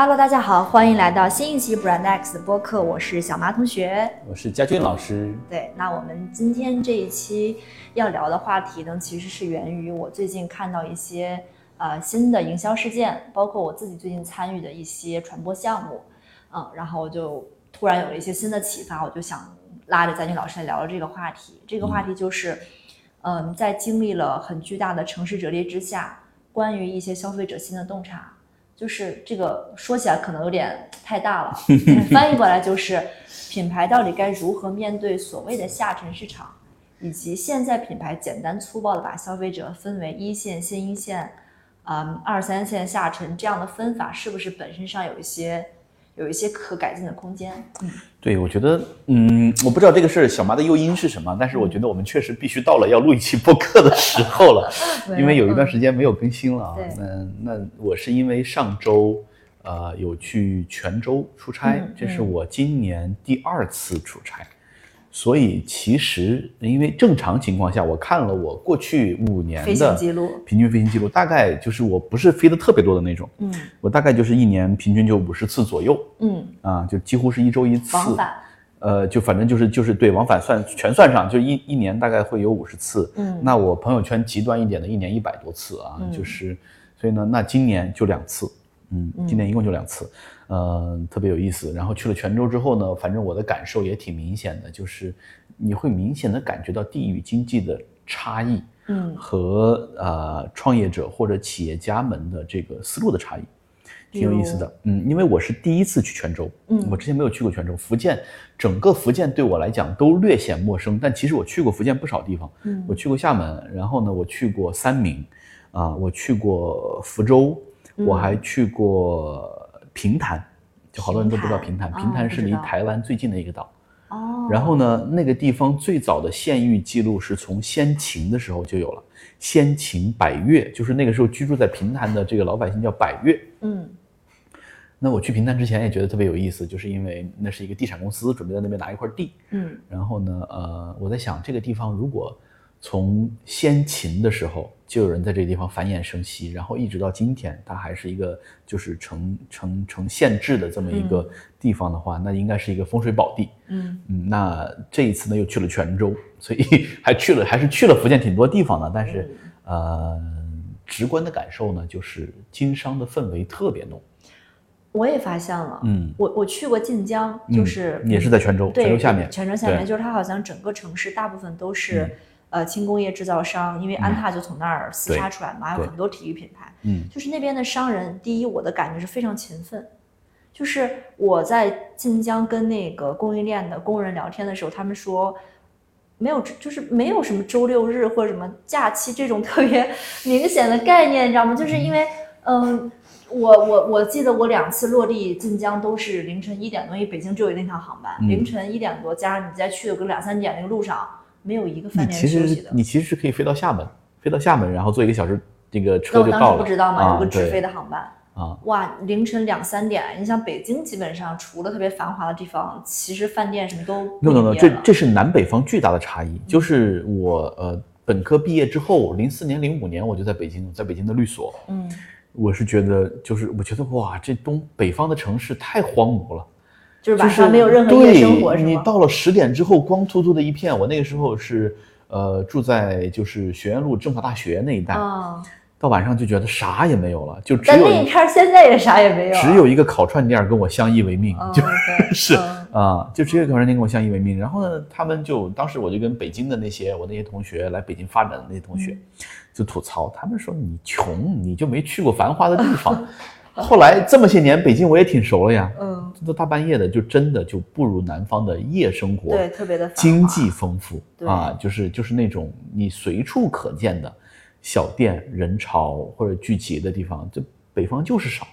Hello，大家好，欢迎来到新一期 Brand X 的播客，我是小马同学。我是佳俊老师。对，那我们今天这一期要聊的话题呢，其实是源于我最近看到一些呃新的营销事件，包括我自己最近参与的一些传播项目，嗯，然后我就突然有了一些新的启发，我就想拉着佳俊老师来聊聊这个话题。这个话题就是，嗯，在经历了很巨大的城市折叠之下，关于一些消费者新的洞察。就是这个说起来可能有点太大了，翻译过来就是品牌到底该如何面对所谓的下沉市场，以及现在品牌简单粗暴的把消费者分为一线、新一线，嗯，二三线、下沉这样的分法，是不是本身上有一些有一些可改进的空间？嗯，对，我觉得，嗯，我不知道这个事儿小麻的诱因是什么，但是我觉得我们确实必须到了要录一期播客的时候了，因为有一段时间没有更新了啊。对。嗯，那我是因为上周，呃，有去泉州出差，嗯这是我今年第二次出差，所以其实因为正常情况下，我看了我过去五年飞行的记录。平均飞行记录，大概就是我不是飞的特别多的那种，嗯。我大概就是一年平均就五十次左右。嗯，啊，就几乎是一周一次，往返，呃，就反正就是就是对往返算全算上，就一一年大概会有五十次。嗯。那我朋友圈极端一点的，一年一百多次啊，嗯。就是所以呢，那今年就两次，嗯，今年一共就两次，呃，特别有意思。然后去了泉州之后呢，反正我的感受也挺明显的，就是你会明显的感觉到地域经济的差异嗯和呃创业者或者企业家们的这个思路的差异。挺有意思的，嗯，因为我是第一次去泉州，嗯我之前没有去过泉州，福建整个福建对我来讲都略显陌生，但其实我去过福建不少地方，嗯我去过厦门，然后呢，我去过三明，啊、我去过福州，嗯我还去过平潭，就好多人都不知道平潭，平潭是离台湾最近的一个岛。哦，然后呢，那个地方最早的县域记录是从先秦的时候就有了，先秦百越，就是那个时候居住在平潭的这个老百姓叫百越。嗯。那我去平潭之前也觉得特别有意思，就是因为那是一个地产公司准备在那边拿一块地，嗯。然后呢，呃，我在想这个地方如果从先秦的时候就有人在这个地方繁衍生息，然后一直到今天，它还是一个就是成成成县制的这么一个地方的话，那应该是一个风水宝地。嗯。嗯，那这一次呢又去了泉州，所以还去了还是去了福建挺多地方的，但是呃，直观的感受呢就是经商的氛围特别浓。我也发现了，嗯。我我去过晋江，就是、嗯也是在泉州，泉州下面。泉州下面就是它好像整个城市大部分都是、嗯呃轻工业制造商，因为安踏就从那儿厮杀出来嘛，还有很多体育品牌。嗯就是那边的商人，第一我的感觉是非常勤奋，就是我在晋江跟那个供应链的工人聊天的时候，他们说。没有，就是没有什么周六日或者什么假期这种特别明显的概念，你知道吗？就是因为，嗯，我我我记得我两次落地晋江都是凌晨一点多，因为北京只有那趟航班，嗯凌晨一点多，加上你再去有个两三点那个路上，没有一个饭店休息的。你其实是可以飞到厦门，飞到厦门，然后坐一个小时这个车就到了。时不知道嘛，啊有个直飞的航班。啊，哇，凌晨两三点，你像北京基本上除了特别繁华的地方，其实饭店什么都不 no no no，这这是南北方巨大的差异。就是我呃本科毕业之后，零四年零五年我就在北京，在北京的律所，嗯，我是觉得就是我觉得哇，这东北方的城市太荒芜了。就是晚上没有任何夜生活，是吗？到了十点之后，光秃秃的一片。我那个时候是呃住在就是学院路政法大学那一带，哦，到晚上就觉得啥也没有了，就只但有一那一片现在也啥也没有啊，只有一个烤串店跟我相依为命，嗯就对 是嗯啊，就只有烤串店跟我相依为命。然后呢，他们就当时我就跟北京的那些我那些同学来北京发展的那些同学嗯就吐槽，他们说你穷，你就没去过繁华的地方。后来这么些年，北京我也挺熟了呀，嗯，这都大半夜的，就真的就不如南方的夜生活对，特别的经济丰富。啊，就是就是那种你随处可见的小店人潮或者聚集的地方，这北方就是少。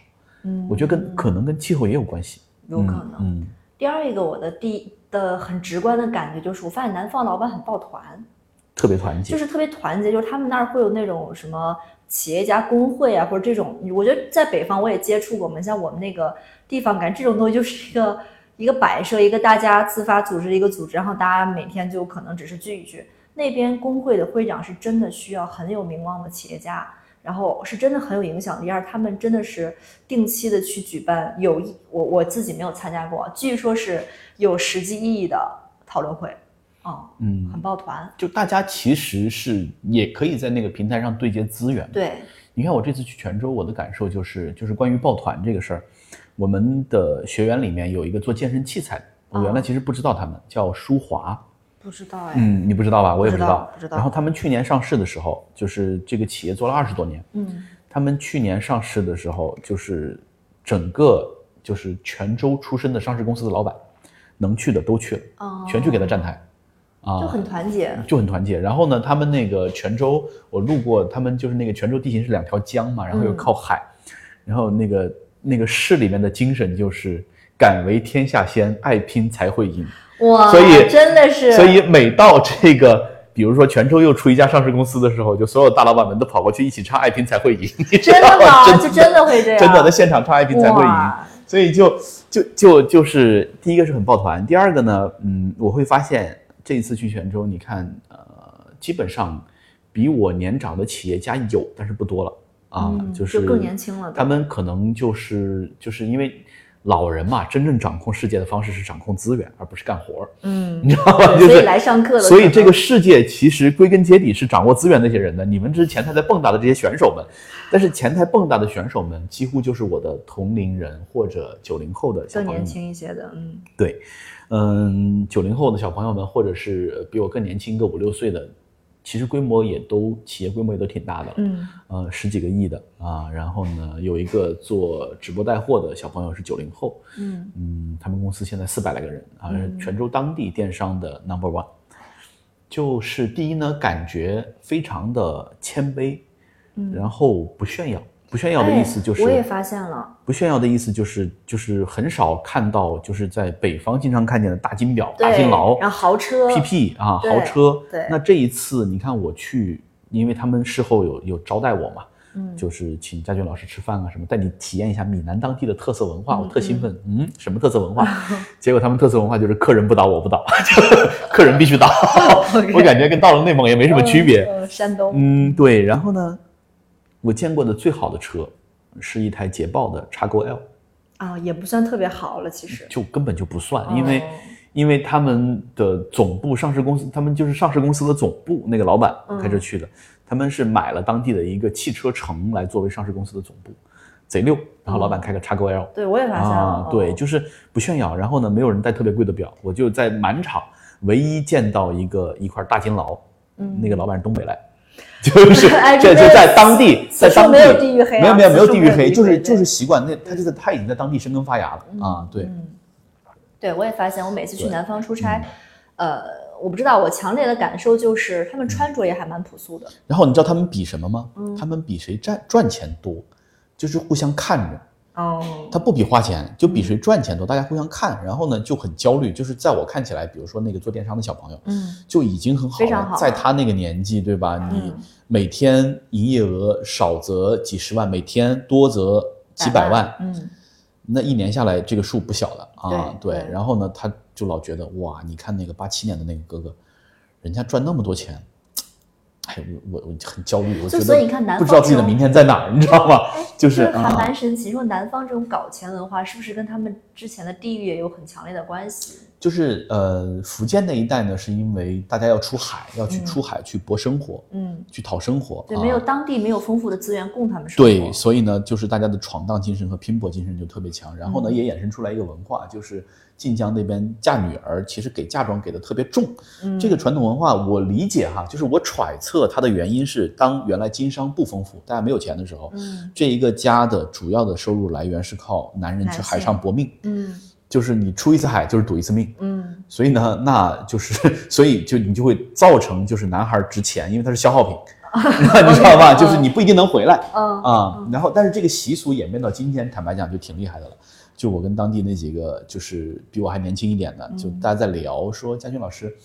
嗯，我觉得跟可能跟气候也有关系，有可能。嗯，第二一个，我的第的很直观的感觉就是，我发现南方老板很抱团，特别团结，就是特别团结，就是他们那儿会有那种什么企业家工会啊，或者这种，我觉得在北方我也接触过，我们像我们那个地方，感觉这种东西就是一个一个摆设，一个大家自发组织的一个组织，然后大家每天就可能只是聚一聚。那边工会的会长是真的需要很有名望的企业家，然后是真的很有影响力，而他们真的是定期的去举办有意我我自己没有参加过，据说是有实际意义的讨论会，啊、嗯。很抱团，就大家其实是也可以在那个平台上对接资源。，对，你看我这次去泉州，我的感受就是，就是关于抱团这个事儿，我们的学员里面有一个做健身器材的，我原来其实不知道他们叫舒华，不知道哎，嗯，你不知道吧？我也不知道。不知道。然后他们去年上市的时候，就是这个企业做了二十多年，嗯。他们去年上市的时候，就是整个就是泉州出身的上市公司的老板，能去的都去了，哦。全去给他站台，啊，就很团结，就很团结。然后呢，他们那个泉州，我路过，他们就是那个泉州地形是两条江嘛，然后又嗯靠海，然后那个那个市里面的精神就是敢为天下先，爱拼才会赢。哇，所以真的是，所以每到这个，比如说泉州又出一家上市公司的时候，就所有大老板们都跑过去一起唱《爱拼才会赢》，真的吗？真就真的会这样，真的在现场唱《爱拼才会赢》。所以就就就就是第一个是很抱团，第二个呢，嗯，我会发现这一次去泉州，你看，呃，基本上比我年长的企业家有，但是不多了啊，嗯就是就更年轻了他们可能就是就是因为老人嘛，真正掌控世界的方式是掌控资源，而不是干活儿，嗯，你知道吗？就是所以来上课了，所以这个世界其实归根结底是掌握资源那些人的，你们这是前台在蹦跶的这些选手们，但是前台蹦跶的选手们几乎就是我的同龄人或者九零后的小更年朋友们。轻一些的，嗯对，嗯，九零后的小朋友们，或者是比我更年轻个五六岁的，其实规模也都企业规模也都挺大的了，嗯呃，十几个亿的啊。然后呢，有一个做直播带货的小朋友是九零后，嗯嗯，他们公司现在四百来个人啊，是泉州当地电商的 number one。就是第一呢，感觉非常的谦卑，嗯，然后不炫耀。不炫耀的意思就是，哎我也发现了，不炫耀的意思就是，就是很少看到，就是在北方经常看见的大金表、大金劳、然后豪车 PP 啊，豪车。对那这一次你看我去，因为他们事后有有招待我嘛，嗯就是请家俊老师吃饭啊什么，带你体验一下闽南当地的特色文化，嗯我特兴奋。嗯，什么特色文化？结果他们特色文化就是客人不倒我不倒，客人必须倒。我感觉跟到了内蒙也没什么区别。嗯嗯山东，嗯，对。然后呢，我见过的最好的车是一台捷豹的 x 勾 L，啊，也不算特别好了，其实，就根本就不算，因为。哦因为他们的总部上市公司，他们就是上市公司的总部，那个老板嗯开车去的，他们是买了当地的一个汽车城来作为上市公司的总部，贼溜。然后老板开个 x 勾 L，、对我也发现了啊，，对，哦就是不炫耀。然后呢，没有人戴特别贵的表，我就在满场唯一见到一个一块大金劳，嗯那个老板是东北来。就是哎这就在当地，在当地没有地域黑啊没有没有没有地域黑，就是就是习惯那他就在他已经在当地生根发芽了啊，对，嗯，对我也发现，我每次去南方出差，呃，我不知道，我强烈的感受就是他们穿着也还蛮朴素的，然后你知道他们比什么吗？嗯他们比谁赚赚钱多，就是互相看着。哦，他不比花钱，就比谁赚钱多，大家互相看，然后呢就很焦虑。就是在我看起来，比如说那个做电商的小朋友，嗯，就已经很好了，好在他那个年纪，对吧？你嗯每天营业额少则几十万，每天多则几百万，嗯，那一年下来这个数不小了啊。对对然后呢，他就老觉得哇，你看那个八七年的那个哥哥，人家赚那么多钱。哎，我我我很焦虑，我觉得就所以你看南不知道自己的明天在哪儿，你知道吗？就是还啊，蛮神奇。说南方这种搞钱文化，是不是跟他们之前的地域也有很强烈的关系？就是呃，福建那一带呢，是因为大家要出海，要去嗯出海去搏生活，嗯，去讨生活。对，啊没有当地没有丰富的资源供他们生活。对，所以呢，就是大家的闯荡精神和拼搏精神就特别强。然后呢，嗯也衍生出来一个文化，就是晋江那边嫁女儿，其实给嫁妆给的特别重。嗯这个传统文化，我理解哈，就是我揣测它的原因是，当原来经商不丰富，大家没有钱的时候，嗯这一个家的主要的收入来源是靠男人去海上搏命，嗯就是你出一次海就是赌一次命。嗯所以呢，那就是，所以就你就会造成就是男孩值钱，因为他是消耗品，你知道吧？就是你不一定能回来嗯啊。然后，但是这个习俗演变到今天，坦白讲就挺厉害的了。就我跟当地那几个就是比我还年轻一点的，就大家在聊说，嘉军老师，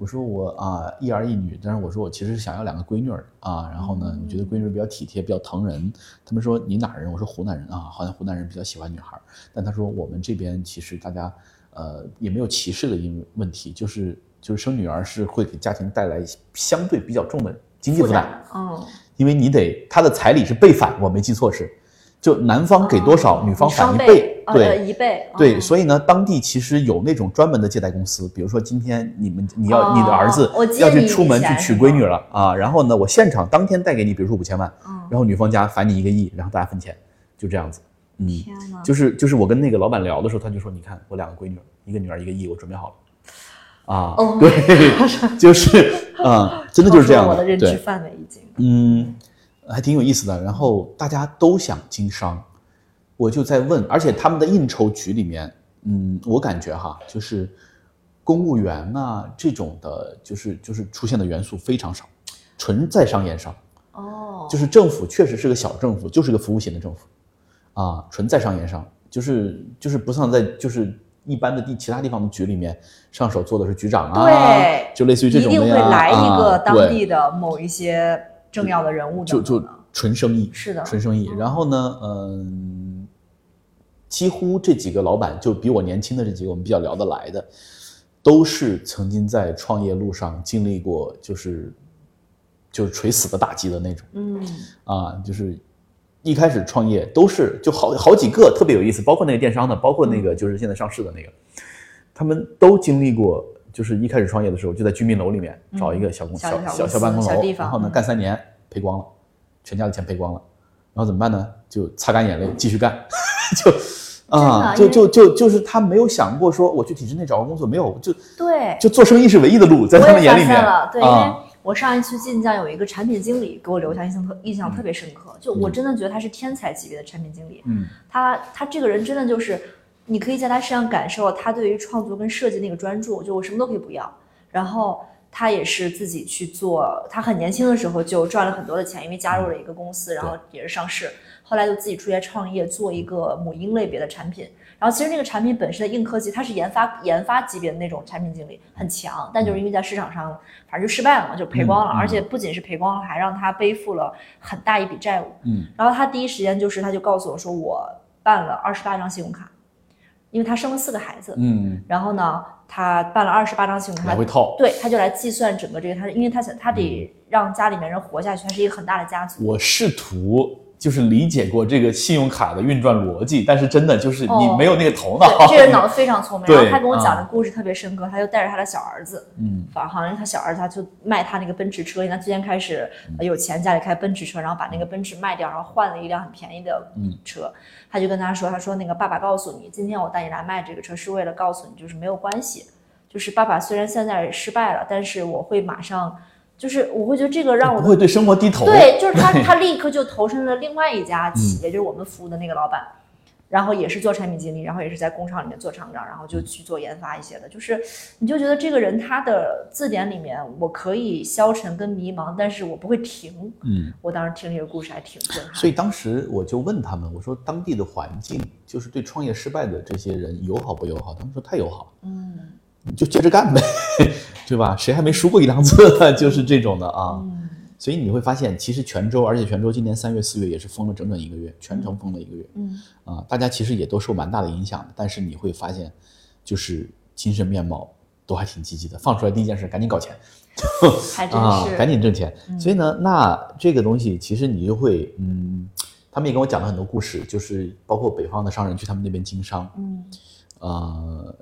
我说我啊一儿一女，但是我说我其实是想要两个闺女儿啊。然后呢，我觉得闺女比较体贴，比较疼人。他们说你哪儿人？我说湖南人啊，好像湖南人比较喜欢女孩。但他说我们这边其实大家呃也没有歧视的因问题，就是就是生女儿是会给家庭带来相对比较重的经济负担，嗯因为你得他的彩礼是倍返，我没记错是，就男方给多少，哦女方返一倍，呃对。一倍，对，哦所以呢，当地其实有那种专门的借贷公司，比如说今天你们你要、哦你的儿子要去出门去娶闺女了啊，然后呢，我现场当天贷给你，比如说五千万，嗯然后女方家返你一个亿，然后大家分钱，就这样子。嗯，天哪，就是就是我跟那个老板聊的时候，他就说，你看我两个闺女，一个女儿一个亿，我准备好了。啊，哦对，就是啊、真的就是这样 我的认知对，范围已经。嗯，还挺有意思的。然后大家都想经商，我就在问，而且他们的应酬局里面，嗯，我感觉哈，就是公务员啊这种的，就是就是出现的元素非常少，纯在商言商。哦，就是政府确实是个小政府，就是个服务型的政府，啊，纯在商言商，就是就是不像在就是一般的地其他地方的局里面，上手做的是局长啊，对就类似于这种一定会来一个啊当地的某一些重要的人物就就。纯生意，是的纯生意。然后呢，嗯，几乎这几个老板就比我年轻的这几个，我们比较聊得来的，都是曾经在创业路上经历过，就是就是垂死的打击的那种嗯，啊，就是。一开始创业都是就好好几个特别有意思，包括那个电商的，包括那个就是现在上市的那个，他们都经历过，就是一开始创业的时候就在居民楼里面找一个小公、小小小办公楼然后呢嗯干三年赔光了，全家的钱赔光了，然后怎么办呢？就擦干眼泪继续干，就啊，就就就就是他没有想过说我去体制内找个工作，没有，就对，就做生意是唯一的路，在他们眼里面了，对，因为啊，我上一次晋江有一个产品经理给我留下印象特印象特别深刻，就我真的觉得他是天才级别的产品经理，嗯。他他这个人真的就是，你可以在他身上感受他对于创作跟设计那个专注，就我什么都可以不要。然后他也是自己去做，他很年轻的时候就赚了很多的钱，因为加入了一个公司，然后也是上市，后来就自己出来创业，做一个母婴类别的产品。然后其实那个产品本身的硬科技，它是研发研发级别的那种产品经理，很强，但就是因为在市场上，反正就失败了嘛，就赔光了，而且不仅是赔光了，还让他背负了很大一笔债务。嗯然后他第一时间就是，他就告诉我说，我办了二十八张信用卡，因为他生了四个孩子，嗯，然后呢，他办了二十八张信用卡来回，套。对，他就来计算整个这个，他因为他想他嗯得让家里面人活下去，他是一个很大的家族。我试图就是理解过这个信用卡的运转逻辑，但是真的就是你哦没有那个头脑。对，这人 脑子非常聪明。对然后他跟我讲啊的故事特别深刻，他就带着他的小儿子，嗯好像他小儿子他就卖他那个奔驰车，因为他之前开始呃有钱，家里开奔驰车，然后把那个奔驰卖掉，然后换了一辆很便宜的嗯车。他就跟他说，他说那个爸爸告诉你，今天我带你来卖这个车是为了告诉你，就是没有关系，就是爸爸虽然现在失败了，但是我会马上，就是我会觉得这个让我的不会对生活低头。对，就是他，他立刻就投身了另外一家企业，就是我们服务的那个老板，然后也是做产品经理，然后也是在工厂里面做厂长，然后就去做研发一些的。就是你就觉得这个人他的字典里面，我可以消沉跟迷茫，但是我不会停。嗯，我当时听这个故事还挺震撼。所以当时我就问他们，我说当地的环境就是对创业失败的这些人友好不友好？他们说太友好，嗯你就接着干呗，对吧？谁还没输过一两次？就是这种的啊。嗯所以你会发现，其实泉州，而且泉州今年三月、四月也是封了整整一个月，全程封了一个月。嗯啊，大家其实也都受蛮大的影响的，但是你会发现，就是精神面貌都还挺积极的。放出来第一件事，赶紧搞钱还真 啊，是。赶紧挣钱。嗯所以呢，那这个东西其实你就会，嗯，他们也跟我讲了很多故事，就是包括北方的商人去他们那边经商，嗯呃，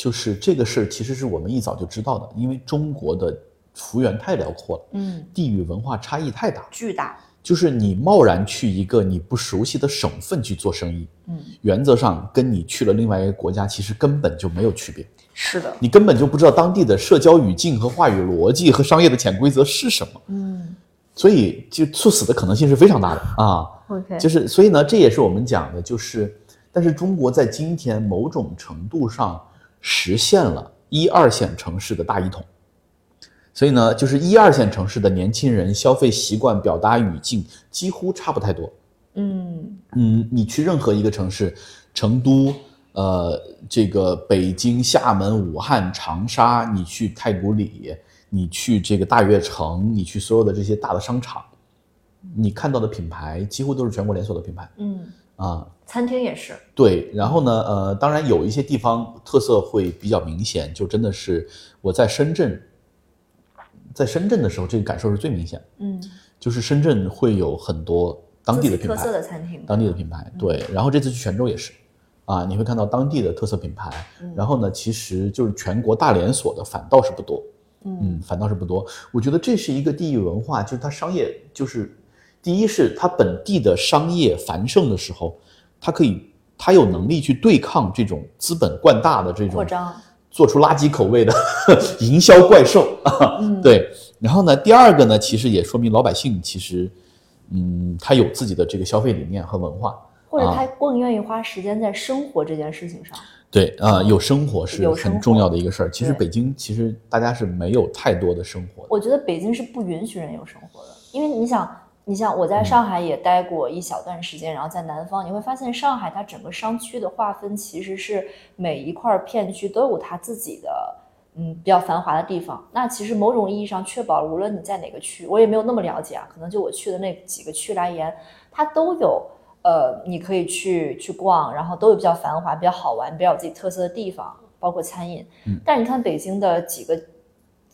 就是这个事儿其实是我们一早就知道的，因为中国的幅员太辽阔了，嗯，地域文化差异太大，巨大。就是你贸然去一个你不熟悉的省份去做生意，嗯，原则上跟你去了另外一个国家其实根本就没有区别，是的。你根本就不知道当地的社交语境和话语逻辑和商业的潜规则是什么，嗯所以就猝死的可能性是非常大的啊。，OK，就是所以呢，这也是我们讲的，就是但是中国在今天某种程度上实现了一二线城市的大一统。所以呢，就是一二线城市的年轻人消费习惯、表达语境几乎差不太多。嗯嗯，你去任何一个城市，成都、呃，这个北京、厦门、武汉、长沙，你去太古里，你去这个大悦城，你去所有的这些大的商场，你看到的品牌几乎都是全国连锁的品牌嗯，啊。餐厅也是。对，然后呢，呃，当然有一些地方特色会比较明显，就真的是我在深圳，在深圳的时候，这个感受是最明显的。嗯就是深圳会有很多当地的品牌，特色的餐厅，当地的品牌，对。然后这次去泉州也是，啊，你会看到当地的特色品牌。然后呢，其实就是全国大连锁的反倒是不多，嗯，反倒是不多。我觉得这是一个地域文化，就是它商业，就是第一是它本地的商业繁盛的时候，它可以，它有能力去对抗这种资本惯大的这种扩张。做出垃圾口味的 营销怪兽啊，对。然后呢，第二个呢，其实也说明老百姓其实，嗯，他有自己的这个消费理念和文化，或者他更愿意花时间在生活这件事情上。对啊，有生活是很重要的一个事儿。其实北京其实大家是没有太多的生活的。我觉得北京是不允许人有生活的，因为你想，你像我在上海也待过一小段时间，然后在南方，你会发现上海它整个商区的划分其实是每一块片区都有它自己的。嗯，比较繁华的地方，那其实某种意义上确保了，无论你在哪个区，我也没有那么了解啊，可能就我去的那几个区来言，它都有呃，你可以去去逛，然后都有比较繁华、比较好玩、比较有自己特色的地方，包括餐饮。嗯但你看北京的几个，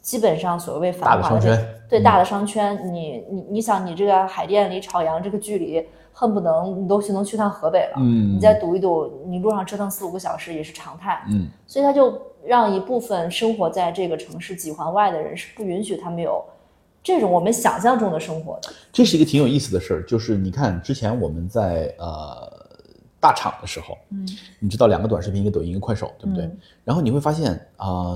基本上所谓繁华的商圈，对大的商圈，你你你想，你这个海淀离朝阳这个距离，恨不能你都去能去趟河北了。嗯你再堵一堵，你路上折腾四五个小时也是常态。嗯，所以他就让一部分生活在这个城市几环外的人是不允许他们有这种我们想象中的生活的。这是一个挺有意思的事儿，就是你看之前我们在呃大厂的时候，嗯，你知道两个短视频，一个抖音，一个快手，对不对？嗯然后你会发现，啊、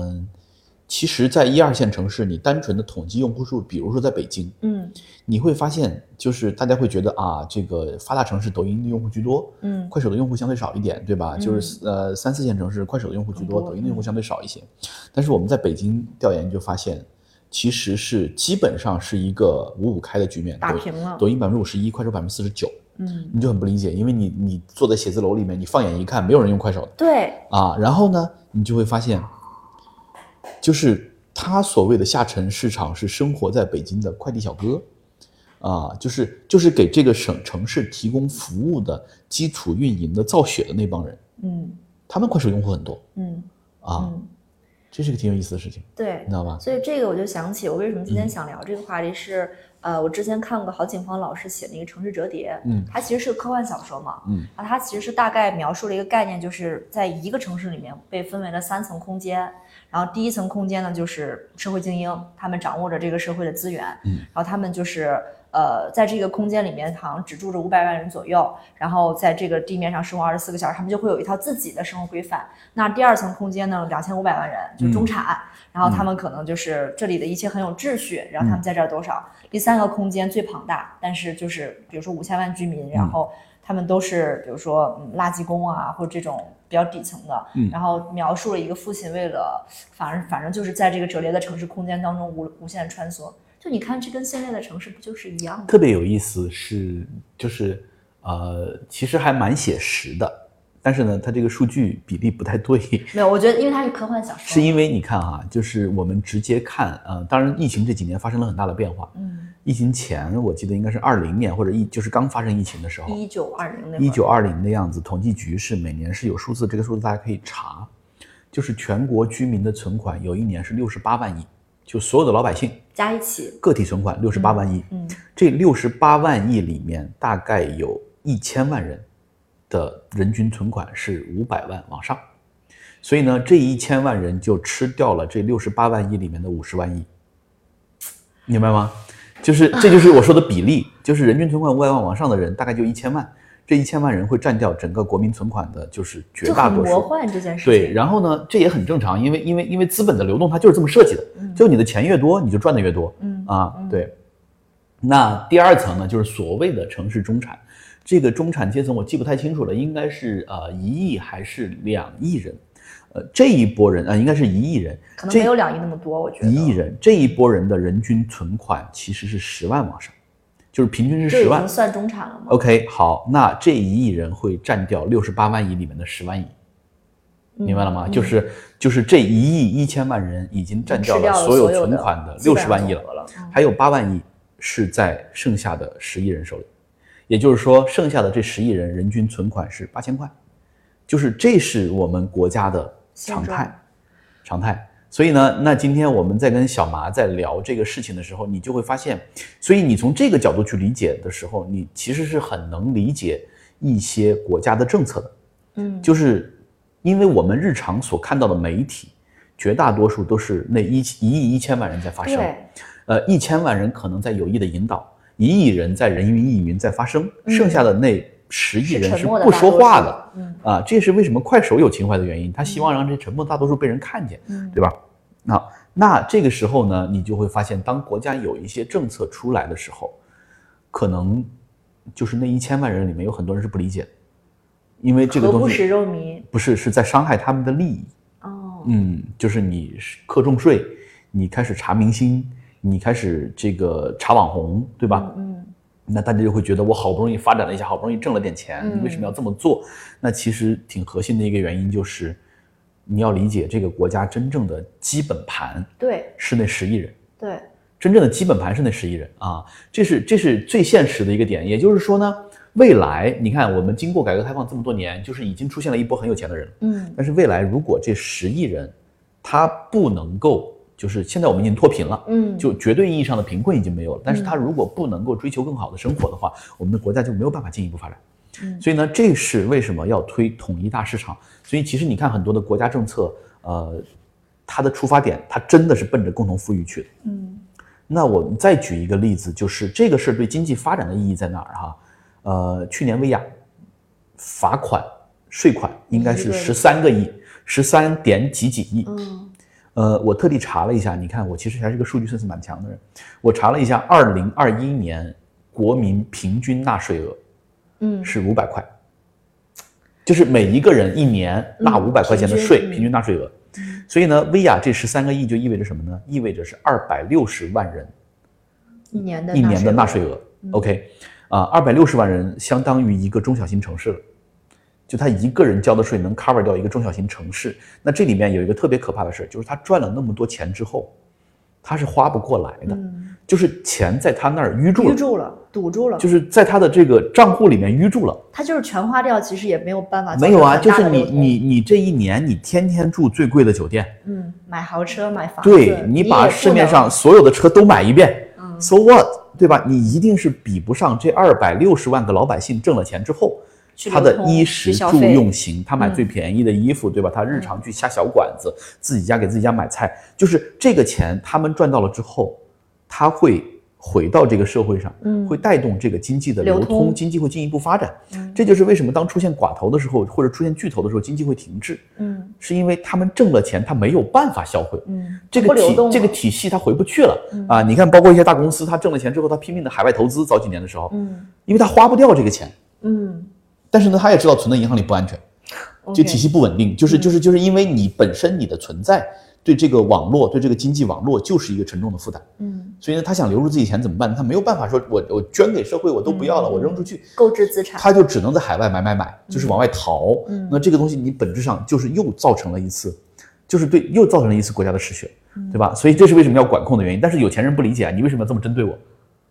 其实，在一二线城市，你单纯的统计用户数，比如说在北京，嗯。你会发现，就是大家会觉得啊，这个发达城市抖音的用户居多，嗯。快手的用户相对少一点，对吧？就是呃三四线城市快手的用户居多，多抖音的用户相对少一些。但是我们在北京调研就发现，其实是基本上是一个五五开的局面，抖打平了。抖音百分之五十一，快手百分之四十九，嗯，你就很不理解，因为你你坐在写字楼里面，你放眼一看，没有人用快手的。对，啊，然后呢，你就会发现，就是他所谓的下沉市场是生活在北京的快递小哥，啊，就是就是给这个省城市提供服务的基础运营的造血的那帮人，嗯。他们快手用户很多。嗯。啊，嗯，这是个挺有意思的事情，对。你知。道吧？所以这个我就想起，我为什么今嗯。天想聊这个话题是，呃，我之前看过郝景芳老师写的一个《城市折叠》，嗯。它其实是个科幻小说嘛，嗯，啊，它其实是大概描述了一个概念，就是在一个城市里面被分为了三层空间，然后第一层空间呢就是社会精英，他们掌握着这个社会的资源，嗯，然后他们就是呃，在这个空间里面好像只住着五百万人左右，然后在这个地面上生活二十四个小时，他们就会有一套自己的生活规范。那第二层空间呢，两千五百万人就是中产，然后他们可能就是这里的一切很有秩序，然后他们在这儿多少？第三个空间最庞大，但是就是比如说五千万居民，然后他们都是比如说嗯垃圾工啊，或者这种比较底层的，嗯然后描述了一个父亲为了反正反正就是在这个折叠的城市空间当中无无限穿梭。就你看，这跟现在的城市不就是一样吗？特别有意思是，就是呃，其实还蛮写实的，但是呢，它这个数据比例不太对。没有，我觉得因为它是科幻小说，是因为你看啊、就是我们直接看，呃，当然疫情这几年发生了很大的变化。嗯，疫情前我记得应该是二零年或者一就是刚发生疫情的时候，一九二零那会儿。一九二零的样子，统计局是每年是有数字，这个数字大家可以查，就是全国居民的存款有一年是六十八万亿，就所有的老百姓加一起，个体存款六十八万亿，嗯这六十八万亿里面大概有一千万人的人均存款是五百万往上，所以呢，这一千万人就吃掉了这六十八万亿里面的五十万亿，明白吗？就是这就是我说的比例，就是人均存款五百万往上的人大概就一千万，这一千万人会占掉整个国民存款的，就是绝大多数。魔幻这件事情。对，然后呢，这也很正常，因为因为因为资本的流动它就是这么设计的，就你的钱越多，你就赚的越多。嗯啊，对。那第二层呢，就是所谓的城市中产，这个中产阶层我记不太清楚了，应该是呃一亿还是两亿人？呃，这一波人啊、呃应该是一亿人，可能没有两亿那么多，我觉得一亿人，这一波人的人均存款其实是十万往上，就是平均是十万这已经。算中产了吗？OK，好，那这一亿人会占掉六十八万亿里面的十万亿，明白了吗？就是就是这一亿一千万人已经占掉了所有存款的六十万亿了还有八万亿是在剩下的十亿人手里，也就是说，剩下的这十亿人人均存款是八千块，就是这是我们国家的常态，常态。所以呢，那今天我们在跟小麻在聊这个事情的时候，你就会发现，所以你从这个角度去理解的时候，你其实是很能理解一些国家的政策的。嗯，就是因为我们日常所看到的媒体，绝大多数都是那一一亿一千万人在发声，呃，一千万人可能在有意的引导，一亿人在人云亦云在发声，剩下的那十亿人嗯是不说话的。嗯啊，这也是为什么快手有情怀的原因，他希望让这沉默大多数被人看见，嗯对吧？那那这个时候呢，你就会发现，当国家有一些政策出来的时候，可能就是那一千万人里面有很多人是不理解的，因为这个何不食东西肉糜不是是在伤害他们的利益。哦，嗯，就是你是课重税，你开始查明星，你开始这个查网红，对吧？嗯那大家就会觉得我好不容易发展了一下，好不容易挣了点钱，嗯你为什么要这么做？那其实挺核心的一个原因就是，你要理解这个国家真正的基本盘对是那十亿人，对，真正的基本盘是那十亿人啊，这是这是最现实的一个点。也就是说呢，未来你看我们经过改革开放这么多年，就是已经出现了一波很有钱的人，嗯但是未来如果这十亿人他不能够，就是现在我们已经脱贫了。嗯，就绝对意义上的贫困已经没有了，但是他如果不能够追求更好的生活的话，我们的国家就没有办法进一步发展。嗯所以呢，这是为什么要推统一大市场。所以其实你看很多的国家政策，呃，它的出发点，它真的是奔着共同富裕去的。嗯那我们再举一个例子，就是这个事儿对经济发展的意义在哪儿哈？呃，去年薇娅罚款税款应该是十三个亿，十三点几几亿。嗯呃，我特地查了一下，你看我其实还是个数据算是蛮强的人。我查了一下，二零二一年国民平均纳税额嗯是五百块，就是每一个人一年纳嗯五百块钱的税，嗯平均纳税额。所以呢，薇娅这十三个亿就意味着什么呢？意味着是二百六十万人一年的一年的纳税税额。OK，啊，二百六十万人相当于一个中小型城市了。就他一个人交的税能 cover 掉一个中小型城市，那这里面有一个特别可怕的事儿，就是他赚了那么多钱之后，他是花不过来的，嗯，就是钱在他那儿淤住了，淤住了，堵住了，就是在他的这个账户里面淤住了。他就是全花掉，其实也没有办法。没有啊，就是你你你这一年你天天住最贵的酒店，嗯，买豪车买房子，对你把市面上所有的车都买一遍、嗯 s o what，对吧？你一定是比不上这二百六十万个老百姓挣了钱之后，他的衣食住用行，他买嗯最便宜的衣服，对吧？他日常去下小馆子，自己家给自己家买菜，就是这个钱他们赚到了之后，他会回到这个社会上，嗯会带动这个经济的流流通经济会进一步发展。嗯这就是为什么当出现寡头的时候，或者出现巨头的时候，经济会停滞，嗯是因为他们挣了钱，他没有办法消费。嗯，这个体这个体系他回不去了、嗯啊！你看，包括一些大公司，他挣了钱之后，他拼命的海外投资，早几年的时候，嗯因为他花不掉这个钱，嗯，但是呢，他也知道存在银行里不安全，这体系不稳定，就是就是就是因为你本身你的存在对这个网络对这个经济网络就是一个沉重的负担，嗯所以呢，他想留住自己钱怎么办？他没有办法说我我捐给社会我都不要了，嗯我扔出去，购置资产，他就只能在海外买买买，就是往外逃。嗯那这个东西你本质上就是又造成了一次，就是对又造成了一次国家的失血，嗯对吧？所以这是为什么要管控的原因。但是有钱人不理解啊，你为什么要这么针对我？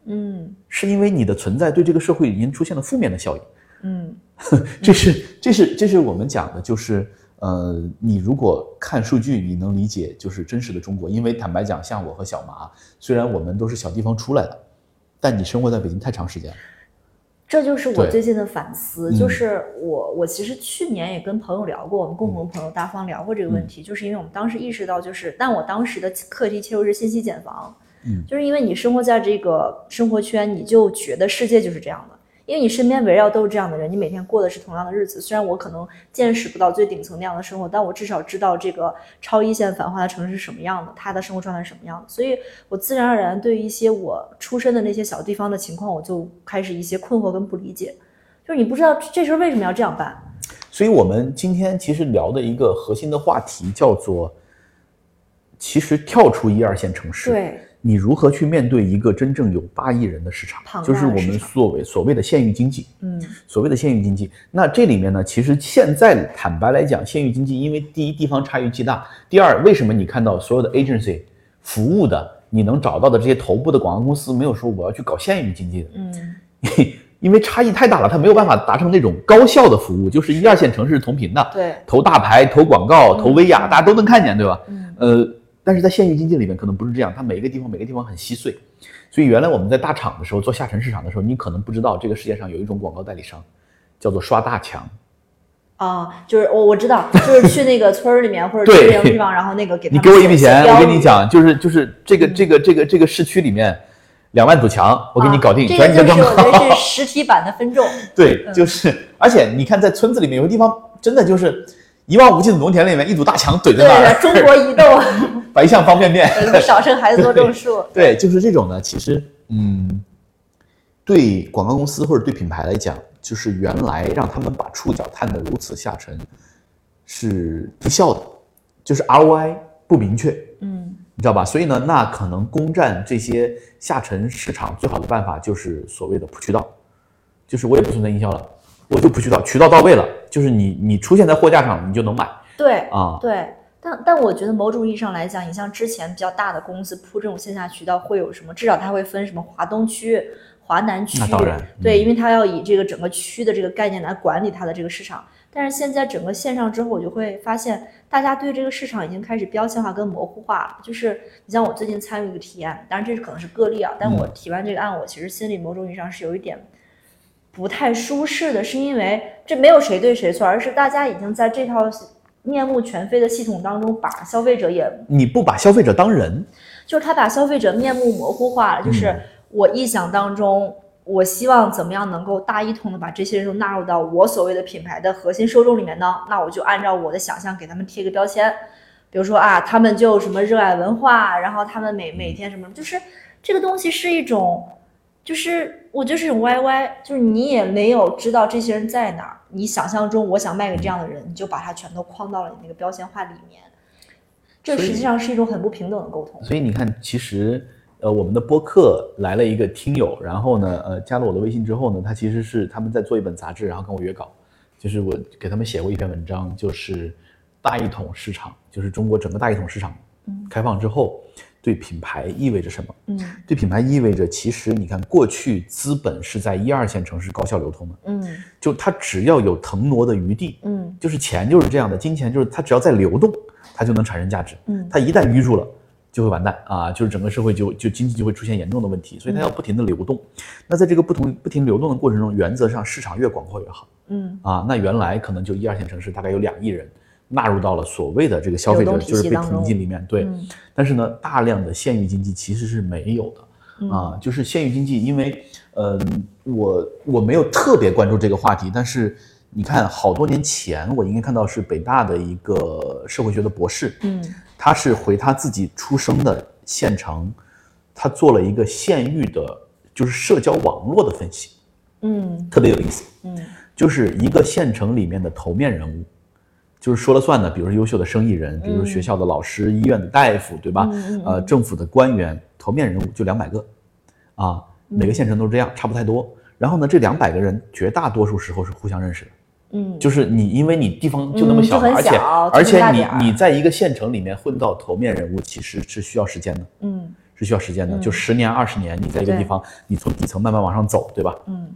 嗯是因为你的存在对这个社会已经出现了负面的效应。嗯 这是这是这是我们讲的，就是呃，你如果看数据，你能理解就是真实的中国。因为坦白讲，像我和小麻，虽然我们都是小地方出来的，但你生活在北京太长时间了。这就是我最近的反思，嗯就是我我其实去年也跟朋友聊过，我们共同朋友大方聊过这个嗯问题，就是因为我们当时意识到，就是但我当时的课题切入是信息茧房，嗯就是因为你生活在这个生活圈，你就觉得世界就是这样的。因为你身边围绕都是这样的人，你每天过的是同样的日子。虽然我可能见识不到最顶层那样的生活，但我至少知道这个超一线繁华的城市是什么样的，他的生活状态是什么样的。所以我自然而然对于一些我出身的那些小地方的情况，我就开始一些困惑跟不理解。就是你不知道这事儿为什么要这样办。所以我们今天其实聊的一个核心的话题叫做，其实跳出一二线城市，对，你如何去面对一个真正有八亿人的市场就是我们所谓所谓的县域经济。嗯。所谓的县域经济，那这里面呢，其实现在坦白来讲，县域经济因为第一地方差异巨大，第二为什么你看到所有的 agency 服务的你能找到的这些头部的广告公司没有说我要去搞县域经济的，嗯。因为差异太大了，它没有办法达成那种高效的服务，就是一二线城市同频的，对，投大牌、投广告、投薇娅，大家都能看见，对吧？嗯。呃，但是在县域经济里面可能不是这样，它每一个地方每个地方很稀碎，所以原来我们在大厂的时候做下沉市场的时候，你可能不知道这个世界上有一种广告代理商，叫做刷大墙。啊，就是我我知道，就是去那个村儿里面或者对去那个地方，然后那个给 他你给我一笔钱，我跟你讲，就是就是这个嗯这个这个这个市区里面两万堵墙，我给你搞定，全你的个就是我觉。得是实体版的分众。对，嗯就是，而且你看，在村子里面有个地方，真的就是一望无际的农田里面，一堵大墙怼在那对，儿，中国移动，白象方便面。呃少生孩子多种树。对，就是这种呢。其实，嗯，对广告公司或者对品牌来讲，就是原来让他们把触角探得如此下沉，是无效的，就是 ROI 不明确，嗯你知道吧？所以呢，那可能攻占这些下沉市场最好的办法就是所谓的铺渠道，就是我也不存在营销了，我就铺渠道，渠道到位了，就是你你出现在货架上，你就能买对啊。对，但但我觉得某种意义上来讲，你像之前比较大的公司铺这种线下渠道会有什么？至少它会分什么华东区、华南区。那当然对，嗯因为它要以这个整个区的这个概念来管理它的这个市场。但是现在整个线上之后，我就会发现，大家对这个市场已经开始标签化跟模糊化了。就是你像我最近参与一个提案，当然这是可能是个例啊，但我嗯提完这个案，我其实心里某种意义上是有一点不太舒适的，是因为这没有谁对谁错，而是大家已经在这套面目全非的系统当中，把消费者也你不把消费者当人，就是他把消费者面目模糊化了，就是嗯我臆想当中。我希望怎么样能够大一统的把这些人都纳入到我所谓的品牌的核心受众里面呢？那我就按照我的想象给他们贴个标签，比如说啊，他们就什么热爱文化，然后他们每每天什么，就是这个东西是一种，就是我就是一种 YY，就是你也没有知道这些人在哪儿，你想象中我想卖给这样的人，你就把他全都框到了你那个标签化里面，这实际上是一种很不平等的沟通。所以你看，其实呃，我们的播客来了一个听友，然后呢，呃，加了我的微信之后呢，他其实是他们在做一本杂志，然后跟我约稿，就是我给他们写过一篇文章，就是大一统市场，就是中国整个大一统市场开放之后，对品牌意味着什么？嗯对品牌意味着，其实你看，过去资本是在一二线城市高效流通的，嗯就它只要有腾挪的余地，嗯就是钱就是这样的，金钱就是它只要在流动，它就能产生价值。嗯它一旦淤住了，就会完蛋啊！就是整个社会就就经济就会出现严重的问题，所以它要不停的流动。那在这个不同不停流动的过程中，原则上市场越广阔越好嗯啊。那原来可能就一二线城市大概有两亿人纳入到了所谓的这个消费者，就是被统计里面对。嗯但是呢，大量的县域经济其实是没有的。嗯啊，就是县域经济，因为，呃、我我没有特别关注这个话题，但是你看，好多年前我应该看到是北大的一个社会学的博士，嗯他是回他自己出生的县城，他做了一个县域的，就是社交网络的分析，嗯特别有意思。嗯就是一个县城里面的头面人物，就是说了算的，比如说优秀的生意人，比如说学校的老师、医院的大夫，对吧？呃，政府的官员，头面人物就两百个，啊，每个县城都是这样，差不太多。然后呢，这两百个人绝大多数时候是互相认识的，嗯，就是你因为你地方就那么小，而且而且你你在一个县城里面混到头面人物，其实是需要时间的，嗯。是需要时间的，嗯。就十年二十年，你在一个地方，你从底层慢慢往上走，对吧？嗯。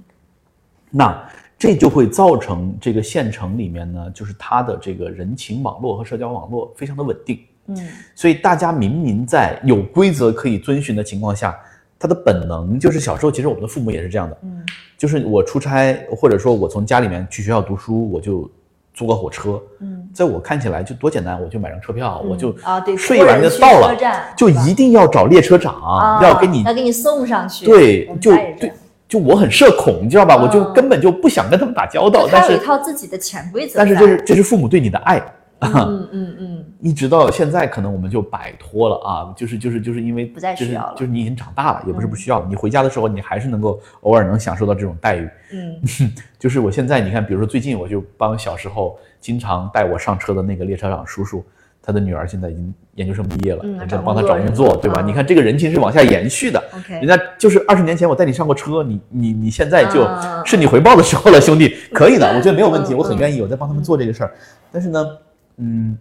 那这就会造成这个县城里面呢，就是它的这个人情网络和社交网络非常的稳定，嗯。所以大家明明在有规则可以遵循的情况下，他的本能就是小时候其实我们的父母也是这样的，嗯。就是我出差或者说我从家里面去学校读书，我就租个火车，嗯，在我看起来就多简单，我就买张车票，我就啊对睡完托人去就到了就一定要找列车长、啊要给你要给你送上去，对就对就我很社恐，你知道吧？我就嗯根本就不想跟他们打交道，但是他有一套自己的潜规则，但是这是这是父母对你的爱，嗯 嗯嗯。一直到现在可能我们就摆脱了啊，就是就是就是因为不再需要了。就是你已经长大了，也不是不嗯需要，你回家的时候你还是能够偶尔能享受到这种待遇。嗯。就是我现在你看，比如说最近我就帮小时候经常带我上车的那个列车长叔叔，他的女儿现在已经研究生毕业了，嗯我在帮他找工作对吧？嗯你看这个人情是往下延续的。，OK，人家就是二十年前我带你上过车，你你你现在就是你回报的时候了，兄弟，可以的，我觉得没有问题，嗯我很愿意，我在帮他们做这个事儿。但是呢，嗯，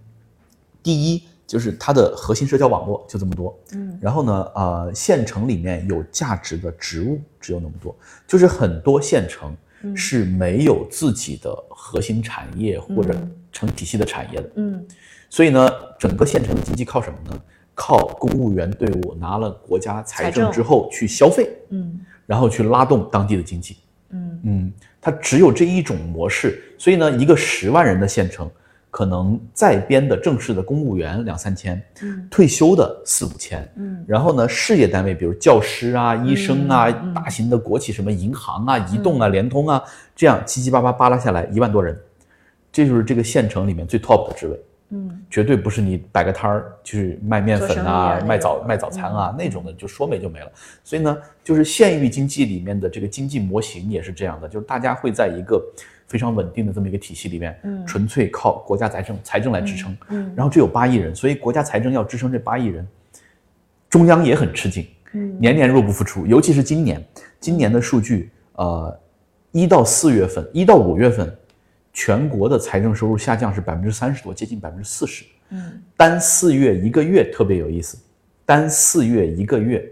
第一就是它的核心社交网络就这么多，嗯然后呢，呃，县城里面有价值的职务只有那么多，就是很多县城嗯是没有自己的核心产业或者嗯成体系的产业的，嗯所以呢，整个县城的经济靠什么呢？靠公务员队伍拿了国家财财政政之后去消费，嗯然后去拉动当地的经济。嗯嗯，它只有这一种模式，所以呢，一个十万人的县城，可能在编的正式的公务员两三千，嗯退休的四五千，嗯然后呢，事业单位比如教师啊、医生啊、大型的国企什么银行啊、移动啊、联通啊，这样七七八八扒拉下来一万多人，这就是这个县城里面最 top 的职位。嗯绝对不是你摆个摊儿就是卖面粉啊卖早卖早餐啊、那种的，就说没就没了。所以呢，就是县域经济里面的这个经济模型也是这样的，就是大家会在一个非常稳定的这么一个体系里面，嗯纯粹靠国家财政财政来支撑。嗯然后只有八亿人，所以国家财政要支撑这八亿人，中央也很吃紧，嗯年年入不敷出。尤其是今年，今年的数据，呃，一到四月份，一到五月份，全国的财政收入下降是百分之三十多，接近百分之四十。嗯单四月一个月特别有意思，单四月一个月，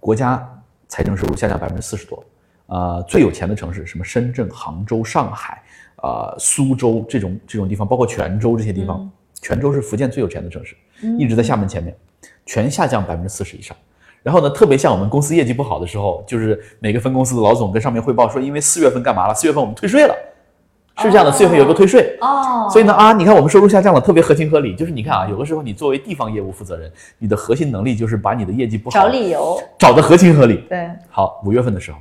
国家财政收入下降百分之四十多。呃，最有钱的城市，什么深圳、杭州、上海，呃，苏州这种这种地方，包括泉州这些地方，嗯泉州是福建最有钱的城市，嗯一直在厦门前面，全下降百分之四十以上。然后呢，特别像我们公司业绩不好的时候，就是每个分公司的老总跟上面汇报说，因为四月份干嘛了？四月份我们退税了，是这样的，四月份有个退税，哦，所以呢啊，你看我们收入下降了，特别合情合理。就是你看啊，有的时候你作为地方业务负责人，你的核心能力就是把你的业绩不好找理由，找的合情合理。对，好，五月份的时候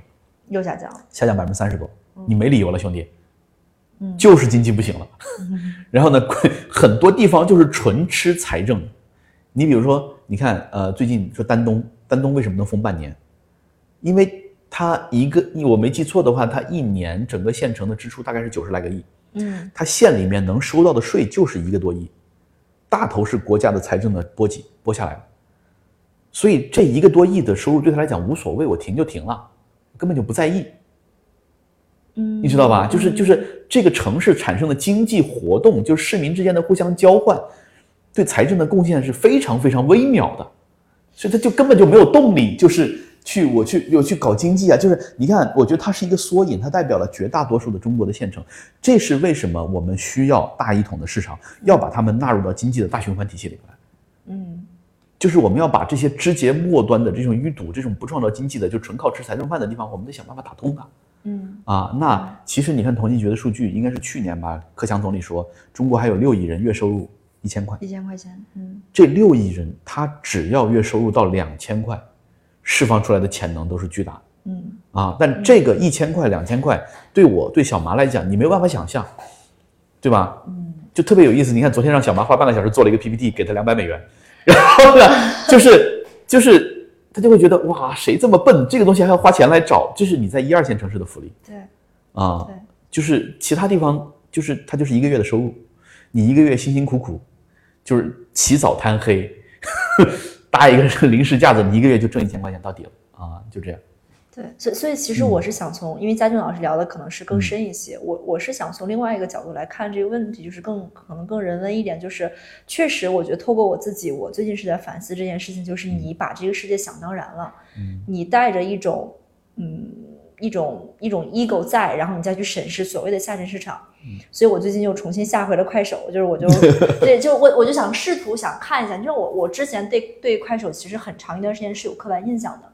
又下降了。下降百分之三十多，你没理由了，兄弟，嗯就是经济不行了。然后呢，很多地方就是纯吃财政。你比如说，你看呃，最近说丹东，丹东为什么能封半年？因为它一个，我没记错的话，他一年整个县城的支出大概是九十来个亿。嗯。它县里面能收到的税就是一个多亿，大头是国家的财政的拨给拨下来了，所以这一个多亿的收入对他来讲无所谓，我停就停了，根本就不在意，嗯，你知道吧？就是就是这个城市产生的经济活动，就是市民之间的互相交换，对财政的贡献是非常非常微渺的，所以他就根本就没有动力，就是去我去我去搞经济啊，就是你看，我觉得它是一个缩影，它代表了绝大多数的中国的县城，这是为什么我们需要大一统的市场，要把它们纳入到经济的大循环体系里面来。嗯就是我们要把这些枝节末端的这种淤堵、这种不创造经济的，就纯靠吃财政饭的地方，我们得想办法打通它。嗯啊，那其实你看统计局的数据，应该是去年吧，克强总理说，中国还有六亿人月收入一千块，一千块钱，嗯这六亿人他只要月收入到两千块，释放出来的潜能都是巨大的嗯啊。但这个一千块、两千块，对我对小麻来讲，你没有办法想象，对吧？嗯就特别有意思。你看昨天让小麻花半个小时做了一个 PPT，给他两百美元，然后呢，就是就是他就会觉得哇，谁这么笨？这个东西还要花钱来找，这是你在一二线城市的福利。对啊对，就是其他地方就是他就是一个月的收入，你一个月辛辛苦苦，就是起早贪黑，搭一个临时架子，你一个月就挣一千块钱到底了啊，就这样。对，所以所以其实嗯我是想从，因为嘉俊老师聊的可能是更深一些，我我是想从另外一个角度来看这个问题，就是更可能更人文一点，就是确实我觉得透过我自己，我最近是在反思这件事情，就是你把这个世界想当然了，嗯你带着一种嗯一种一种 ego 在，然后你再去审视所谓的下沉市场。嗯所以我最近又重新下回了快手，就是我就对，就我我就想试图想看一下，就是我我之前对对快手其实很长一段时间是有刻板印象的，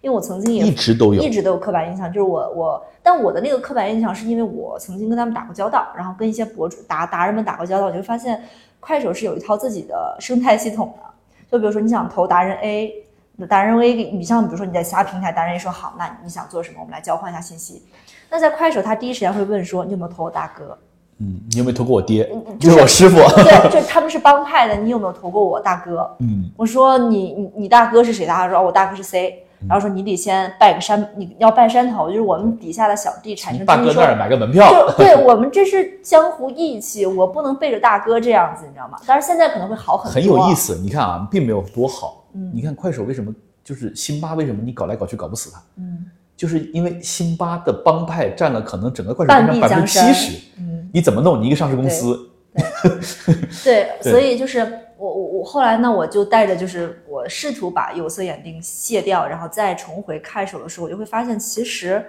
因为我曾经也一直都有一直都有刻板印象，就是我我，但我的那个刻板印象是因为我曾经跟他们打过交道，然后跟一些博主达达人们打过交道，我就发现快手是有一套自己的生态系统的。就比如说你想投达人 A，那达人 A，你像比如说你在其他平台，达人 A 说好，那你想做什么，我们来交换一下信息。那在快手，他第一时间会问说你有没有投我大哥？嗯，你有没有投过我爹？就 就是是我师傅。对，就是他们是帮派的，你有没有投过我大哥？嗯我说你你你大哥是谁？他说哦我大哥是 C，然后说你得先拜个山，你要拜山头，就是我们底下的小弟产生大哥。那儿买个门票。就对我们这是江湖义气，我不能背着大哥这样子，你知道吗？但是现在可能会好很多，很有意。思。你看啊，并没有多好。嗯你看快手为什么就是辛巴为什么你搞来搞去搞不死他？嗯就是因为辛巴的帮派占了可能整个快手半壁边上百分之七十。嗯，你怎么弄？你一个上市公司，对，对所以就是我我我后来呢，我就带着就是我试图把有色眼镜卸掉，然后再重回快手的时候，我就会发现其实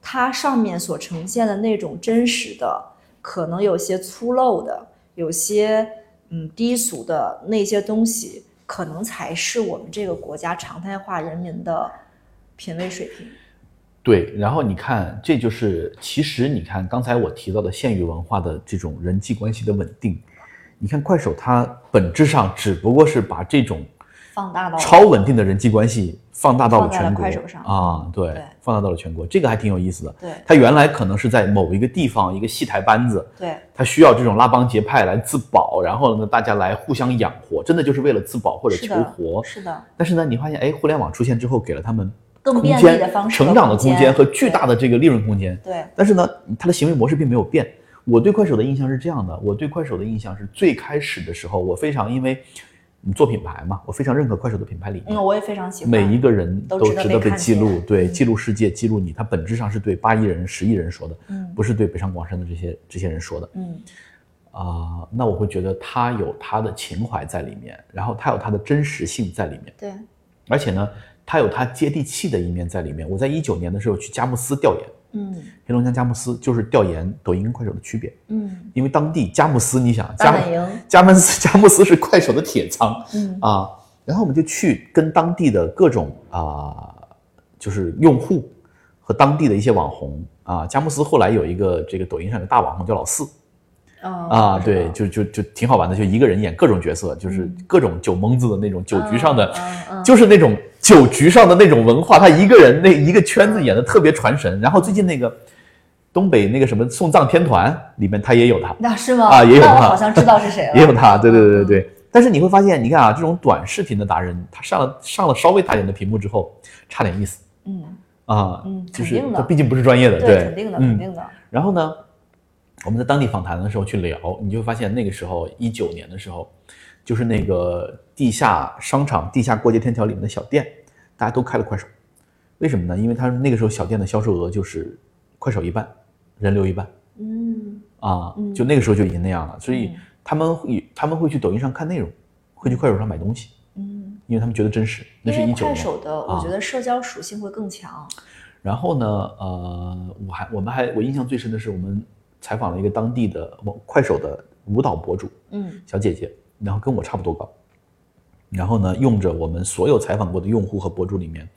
它上面所呈现的那种真实的，可能有些粗陋的，有些嗯低俗的那些东西，可能才是我们这个国家常态化人民的品味水平。对，然后你看，这就是其实你看刚才我提到的县域文化的这种人际关系的稳定，你看快手它本质上只不过是把这种放大到超稳定的人际关系放大到了全国啊，对对，放大到了全国，这个还挺有意思的。对它原来可能是在某一个地方一个戏台班子，对它需要这种拉帮结派来自保，然后呢大家来互相养活，真的就是为了自保或者求是的活。是的，但是呢，你发现哎，互联网出现之后，给了他们更空便利的间方式成长的空间和巨大的这个利润空间。对但是呢，它的行为模式并没有变。我对快手的印象是这样的，我对快手的印象是最开始的时候，我非常因为你做品牌嘛，我非常认可快手的品牌理念。嗯，我也非常喜欢每一个人都值得被记录，对，嗯记录世界，记录你。它本质上是对八亿人、十亿人说的，嗯不是对北上广深的这些这些人说的。嗯啊、那我会觉得他有他的情怀在里面，然后他有他的真实性在里面，对而且呢，他有它接地气的一面在里面。我在一九年的时候去佳木斯调研，嗯。黑龙江佳木斯就是调研抖音跟快手的区别，嗯。因为当地佳木斯，你想佳佳木斯 佳木斯是快手的铁仓，嗯。啊，然后我们就去跟当地的各种啊、就是用户和当地的一些网红。啊，佳木斯后来有一个这个抖音上有个大网红叫老四啊啊，对，就就就挺好玩的，就一个人演各种角色，就是各种酒蒙子的那种酒局上的，就是那种酒局上的那种文化，他一个人那一个圈子演的特别传神。然后最近那个东北那个什么送葬天团里面他也有他，那是吗？啊也有他好像知道是谁了，也有他，对对对对嗯对。但是你会发现，你看啊，这种短视频的达人，他上了上了稍微大一点的屏幕之后，差点意思嗯啊，嗯就是肯定的他毕竟不是专业的，对，肯定的，嗯肯定的，然后呢，我们在当地访谈的时候去聊，你就会发现那个时候一九年的时候，就是那个地下商场、地下过街天桥里面的小店，大家都开了快手。为什么呢？因为他那个时候小店的销售额就是快手一半，人流一半嗯啊嗯，就那个时候就已经那样了。所以嗯他们会他们会去抖音上看内容，会去快手上买东西，嗯，因为他们觉得真实。那是一九年。快手的，我啊觉得社交属性会更强，然后呢，呃，我还我们还我印象最深的是我们采访了一个当地的我快手的舞蹈博主嗯小姐姐，然后跟我差不多高，然后呢，用着我们所有采访过的用户和博主里面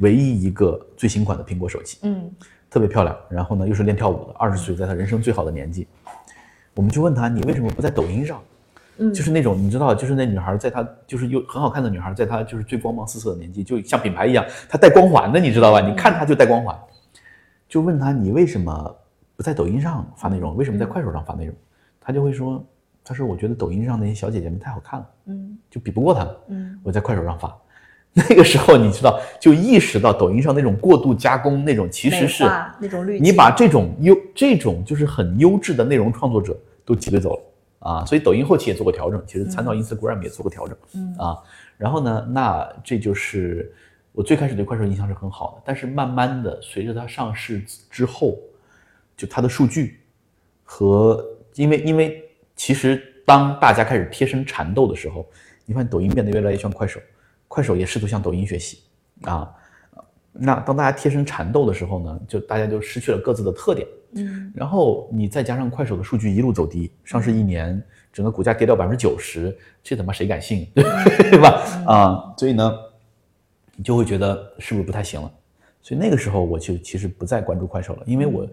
唯一一个最新款的苹果手机，嗯特别漂亮，然后呢又是练跳舞的，二十岁，在她人生最好的年纪，我们就问她你为什么不在抖音上？嗯，就是那种你知道，就是那女孩在她就是又很好看的女孩，在她就是最光芒四射的年纪，就像品牌一样，她带光环的，你知道吧？你看她就带光环。就问她你为什么不在抖音上发内容，为什么在快手上发内容？他就会说，他说我觉得抖音上那些小姐姐们太好看了，嗯。就比不过他们，嗯。我在快手上发。那个时候你知道，就意识到抖音上那种过度加工那种其实是那种滤镜，你把这种优这种就是很优质的内容创作者都挤兑走了啊，所以抖音后期也做过调整，其实参照 Instagram 也做过调整，嗯。啊，然后呢，那这就是我最开始对快手印象是很好的，但是慢慢的随着它上市之后，就它的数据和因为因为其实当大家开始贴身缠斗的时候，你发现抖音变得越来越像快手，快手也试图向抖音学习啊。那当大家贴身缠斗的时候呢，就大家就失去了各自的特点。嗯然后你再加上快手的数据一路走低，上市一年整个股价跌掉百分之九十，这他妈谁敢信，对吧？啊、所以呢，你就会觉得是不是不太行了？所以那个时候我就其实不再关注快手了，因为我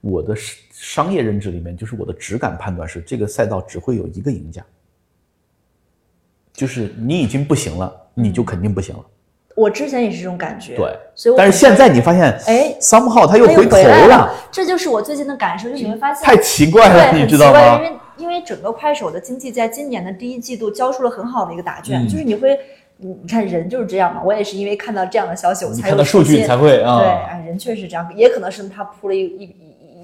我的商商业认知里面，就是我的直感判断是这个赛道只会有一个赢家，就是你已经不行了，你就肯定不行了。我之前也是这种感觉，对，所以但是现在你发现，哎，somehow 他又回头回了，这就是我最近的感受，就你会发现太奇怪了，你知道吗，因？为因为整个快手的经济在今年的第一季度交出了很好的一个答卷，嗯就是你会，你你看人就是这样嘛，我也是因为看到这样的消息，我你才有看到数据信才会啊。对，哎，人确实这样，也可能是他铺了一一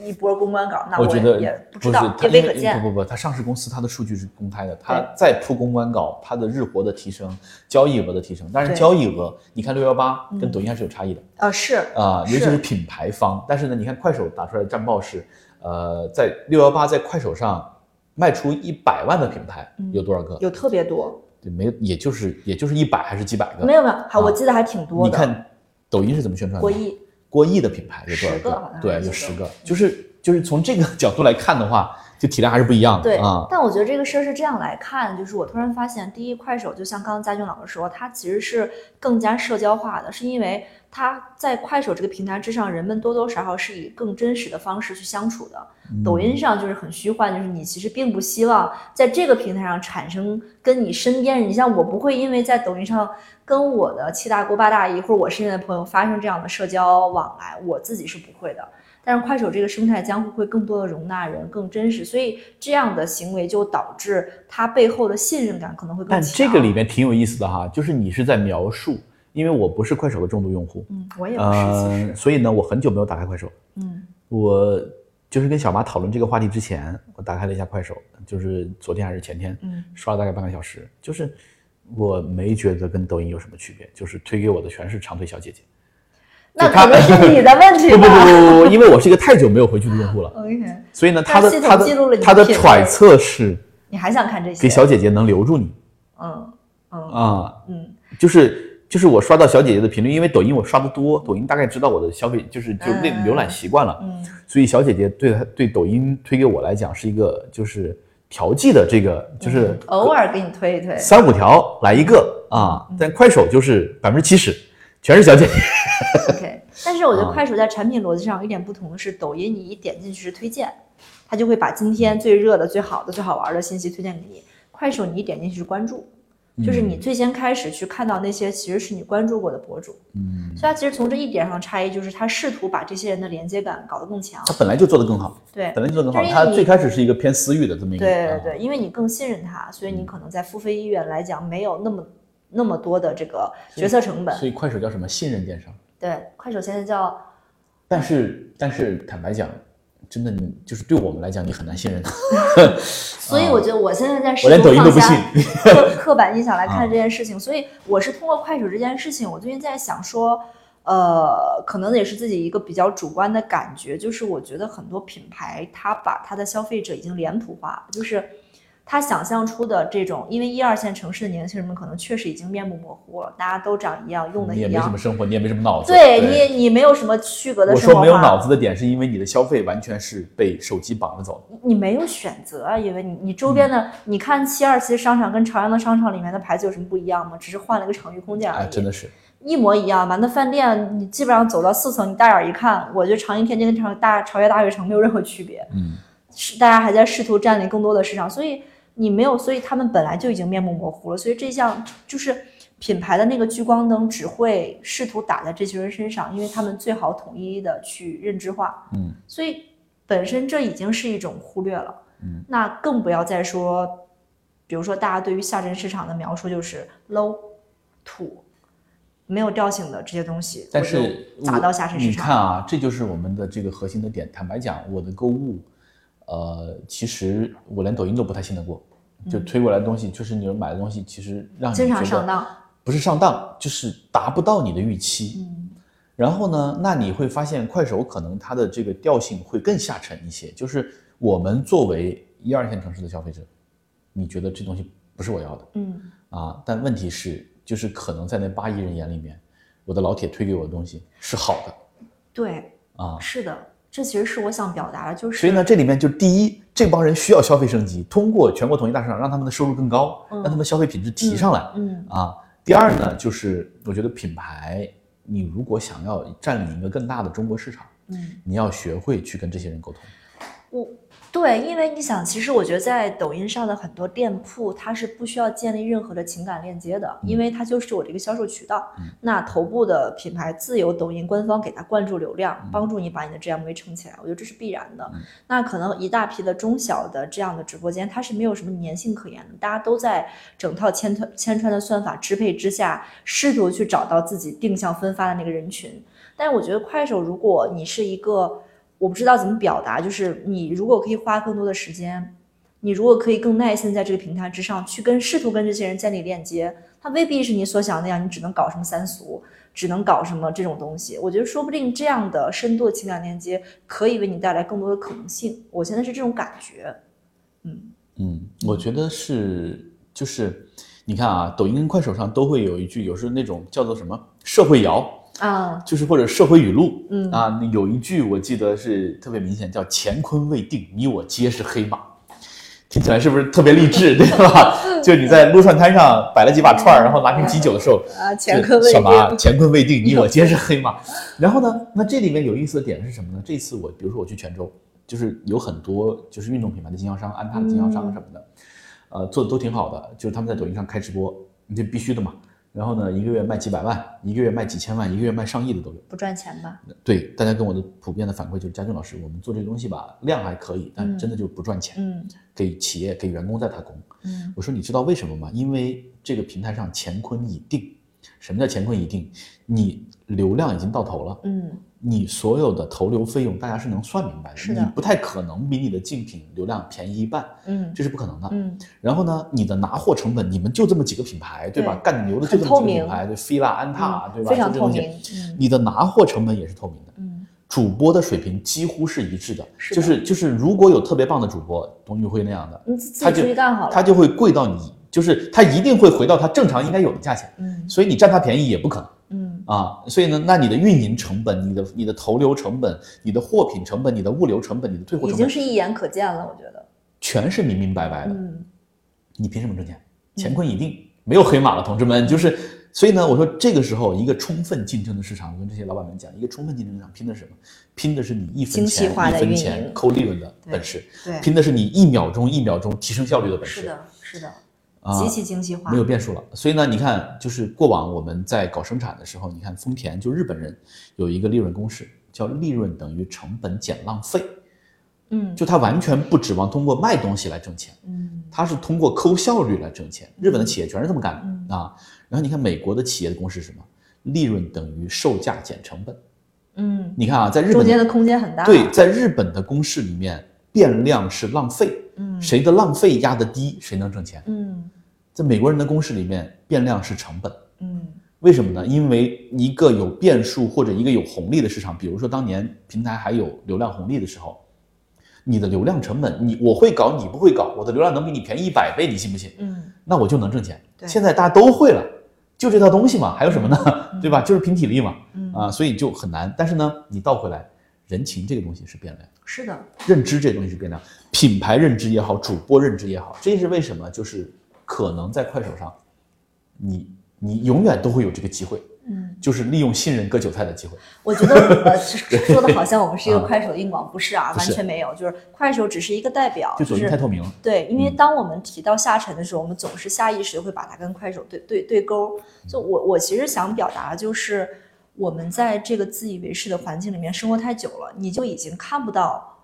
一波公关稿，那我觉得也不知道，也未可见。不不不，它上市公司它的数据是公开的，它再铺公关稿，它的日活的提升、交易额的提升，但是交易额你看六幺八跟嗯抖音还是有差异的啊，是啊，尤其是是品牌方。但是呢，你看快手打出来的战报是，呃，在六幺八在快手上卖出一百万的品牌嗯有多少个？有特别多，对，没，也就是也就是一百还是几百个？没有没有，好，我记得还挺多的。你看抖音是怎么宣传的？过亿，过亿的品牌有多少十个对，有十个。就是就是从这个 角度来看的话，就体量还是不一样的。对啊，但我觉得这个事儿是这样来看，就是我突然发现，第一，快手就像刚刚嘉俊老师说，它其实是更加社交化的，是因为它在快手这个平台之上，人们多多少少是以更真实的方式去相处的。抖音上就是很虚幻，就是你其实并不希望在这个平台上产生跟你身边人，你像我不会因为在抖音上跟我的七大姑八大姨或者我身边的朋友发生这样的社交往来，我自己是不会的。但是快手这个生态将会更多的容纳人，更真实，所以这样的行为就导致它背后的信任感可能会更但强。这个里面挺有意思的哈，就是你是在描述，因为我不是快手的重度用户，嗯，我也不是，所以呢，我很久没有打开快手。嗯。我就是跟小马讨论这个话题之前，我打开了一下快手，就是昨天还是前天，嗯。刷了大概半个小时，就是我没觉得跟抖音有什么区别，就是推给我的全是长腿小姐姐。那可能是你的问题 不不不。不不，因为我是一个太久没有回去的用户了，OK，所以呢，他的他的他的揣测是你还想看这些？给小姐姐能留住你。嗯嗯。啊，嗯。就是就是我刷到小姐姐的频率，因为抖音我刷的多，抖音大概知道我的消费就是就那嗯浏览习惯了，嗯所以小姐姐对她对抖音推给我来讲是一个就是调剂的这个就是嗯偶尔给你推一推。三五条来一个啊，但快手就是百分之七十全是小姐姐，OK，但是我觉得啊快手在产品逻辑上有一点不同的是，抖音你一点进去是推荐，它就会把今天最热的、最好的、最好玩的信息推荐给你。快手你一点进去是关注，就是你最先开始去看到那些其实是你关注过的博主。嗯，所以他其实从这一点上差异就是，他试图把这些人的连接感搞得更强。他本来就做得更好，对本来就做得更好，就是因为你她最开始是一个偏私域的这么一个，啊对对对，因为你更信任他，所以你可能在付费意愿来讲没有那么那么多的这个决策成本。所以快手叫什么信任电商。对，快手现在叫但是但是坦白讲，真的你就是对我们来讲，你很难信任他。所以我觉得我现在在试我连抖音都不图放下信。刻 刻板印象来啊看这件事情，所以我是通过快手这件事情，我最近在想说，呃，可能也是自己一个比较主观的感觉，就是我觉得很多品牌它把它的消费者已经脸谱化，就是他想象出的这种，因为一二线城市的年轻人们可能确实已经面目模糊了，大家都长一样，用的一你也没什样么，生活，你也没什么脑子。对你你没有什么区隔的我生活化。说没有脑子的点，是因为你的消费完全是被手机绑着走的。你没有选择啊，因为你你周边嗯的，你看七二七商场跟朝阳的商场里面的牌子有什么不一样吗？只是换了一个场域空间而哎，已，真的是，一模一样吧？那饭店你基本上走到四层，你大眼一看，我觉得长楹天津跟长大朝阳大悦城没有任何区别，嗯，是大家还在试图占领更多的市场，所以你没有，所以他们本来就已经面目模糊了，所以这项就是品牌的那个聚光灯只会试图打在这群人身上，因为他们最好统一的去认知化，嗯，所以本身这已经是一种忽略了，嗯，那更不要再说，比如说大家对于下沉市场的描述就是 low 土。没有调性的这些东西，但是砸到下沉市场你。看啊，这就是我们的这个核心的点。坦白讲，我的购物，呃，其实我连抖音都不太信得过，就推过来的东西，就是你们买的东西，其实让你经常上当，不是上当，就是达不到你的预期。嗯，然后呢，那你会发现快手可能它的这个调性会更下沉一些，就是我们作为一二线城市的消费者，你觉得这东西不是我要的。嗯，啊？但问题是，就是可能在那八亿人眼里面，我的老铁推给我的东西是好的。对，啊。是的，这其实是我想表达的，就是所以呢，这里面就第一，这帮人需要消费升级，通过全国统一大市场让他们的收入更高，嗯让他们消费品质提上来。嗯啊。第二呢，就是我觉得品牌，你如果想要占领一个更大的中国市场，嗯，你要学会去跟这些人沟通。我对，因为你想，其实我觉得在抖音上的很多店铺，它是不需要建立任何的情感链接的，因为它就是我这个销售渠道。嗯那头部的品牌自有抖音官方给它灌注流量，帮助你把你的 GMV 撑起来，我觉得这是必然的。嗯那可能一大批的中小的这样的直播间，它是没有什么粘性可言的，大家都在整套千穿千穿的算法支配之下，试图去找到自己定向分发的那个人群。但是我觉得快手，如果你是一个我不知道怎么表达，就是你如果可以花更多的时间，你如果可以更耐心在这个平台之上去跟试图跟这些人建立链接，它未必是你所想那样，你只能搞什么三俗，只能搞什么这种东西。我觉得说不定这样的深度的情感链接可以为你带来更多的可能性。我现在是这种感觉。嗯嗯，我觉得是，就是你看啊，抖音跟快手上都会有一句，有时候那种叫做什么社会摇，啊，就是或者社会语录，嗯。啊，有一句我记得是特别明显，叫“乾坤未定，你我皆是黑马”，听起来是不是特别励志，对吧？就你在撸串摊上摆了几把串儿，然后拿瓶啤酒的时候，啊，乾坤未什么乾坤未定，你我皆是黑马。然后呢，那这里面有意思的点是什么呢？这次我比如说我去泉州，就是有很多就是运动品牌的经销商，安踏的经销商什么的，呃，做的都挺好的，就是他们在抖音上开直播，这必须的嘛。然后呢，一个月卖几百万，一个月卖几千万，一个月卖上亿的都有。不赚钱吧？对，大家跟我的普遍的反馈就是，佳俊老师，我们做这个东西吧，量还可以，但嗯真的就不赚钱，嗯给企业给员工在打工。嗯我说你知道为什么吗？因为这个平台上乾坤已定。什么叫乾坤已定？你流量已经到头了，嗯你所有的投流费用大家是能算明白的，是的你不太可能比你的竞品流量便宜一半，嗯这是不可能的。嗯然后呢，你的拿货成本，你们就这么几个品牌，对吧？对干牛的就这么几个品牌，对，菲拉、安踏，对吧？非常就这东西透明。嗯你的拿货成本也是透明的。嗯主播的水平几乎是一致的，就是就是，如果有特别棒的主播，董宇辉那样的，他就。他就会贵到你，就是他一定会回到他正常应该有的价钱，嗯所以你占他便宜也不可能嗯啊。所以呢，那你的运营成本、你的你的投流成本、你的货品成本、你的物流成本、你的退货成本，已经是一眼可见了，我觉得。全是明明白白的。嗯你凭什么挣钱？乾坤已定，没有黑马了，同志们。就是，所以呢，我说这个时候一个充分竞争的市场，我跟这些老板们讲，一个充分竞争市场拼的是什么？拼的是你一分钱一分钱扣利润的本事，对拼的是你一秒钟一秒钟提升效率的本事。是的，是的，啊极其精细化没。有变数了。所以呢，你看，就是过往我们在搞生产的时候，你看丰田就日本人有一个利润公式，叫利润等于成本减浪费，嗯就他完全不指望通过卖东西来挣钱。嗯他是通过抠效率来挣钱。日本的企业全是这么干的、嗯啊。然后你看美国的企业的公式是什么？利润等于售价减成本。嗯，你看啊，在日本中间的空间很大。对，在日本的公式里面，变量是浪费，嗯谁的浪费压得低，谁能挣钱。嗯在美国人的公式里面，变量是成本。嗯为什么呢？因为一个有变数或者一个有红利的市场，比如说当年平台还有流量红利的时候，你的流量成本，你我会搞，你不会搞，我的流量能比你便宜一百倍，你信不信？嗯那我就能挣钱。对现在大家都会了，就这套东西嘛，还有什么呢？嗯对吧？就是凭体力嘛，嗯啊，所以就很难。但是呢，你倒回来，人情这个东西是变量，是的，认知这东西是变量，品牌认知也好，主播认知也好，这是为什么？就是可能在快手上，你你永远都会有这个机会，嗯，就是利用信任割韭菜的机会。我觉得呃，说的好像我们是一个快手硬广，不是啊，完全没有，就是快手只是一个代表，就抖音太透明了。对，因为嗯当我们提到下沉的时候，我们总是下意识地会把它跟快手对对对勾。就我我其实想表达的就是，我们在这个自以为是的环境里面生活太久了，你就已经看不到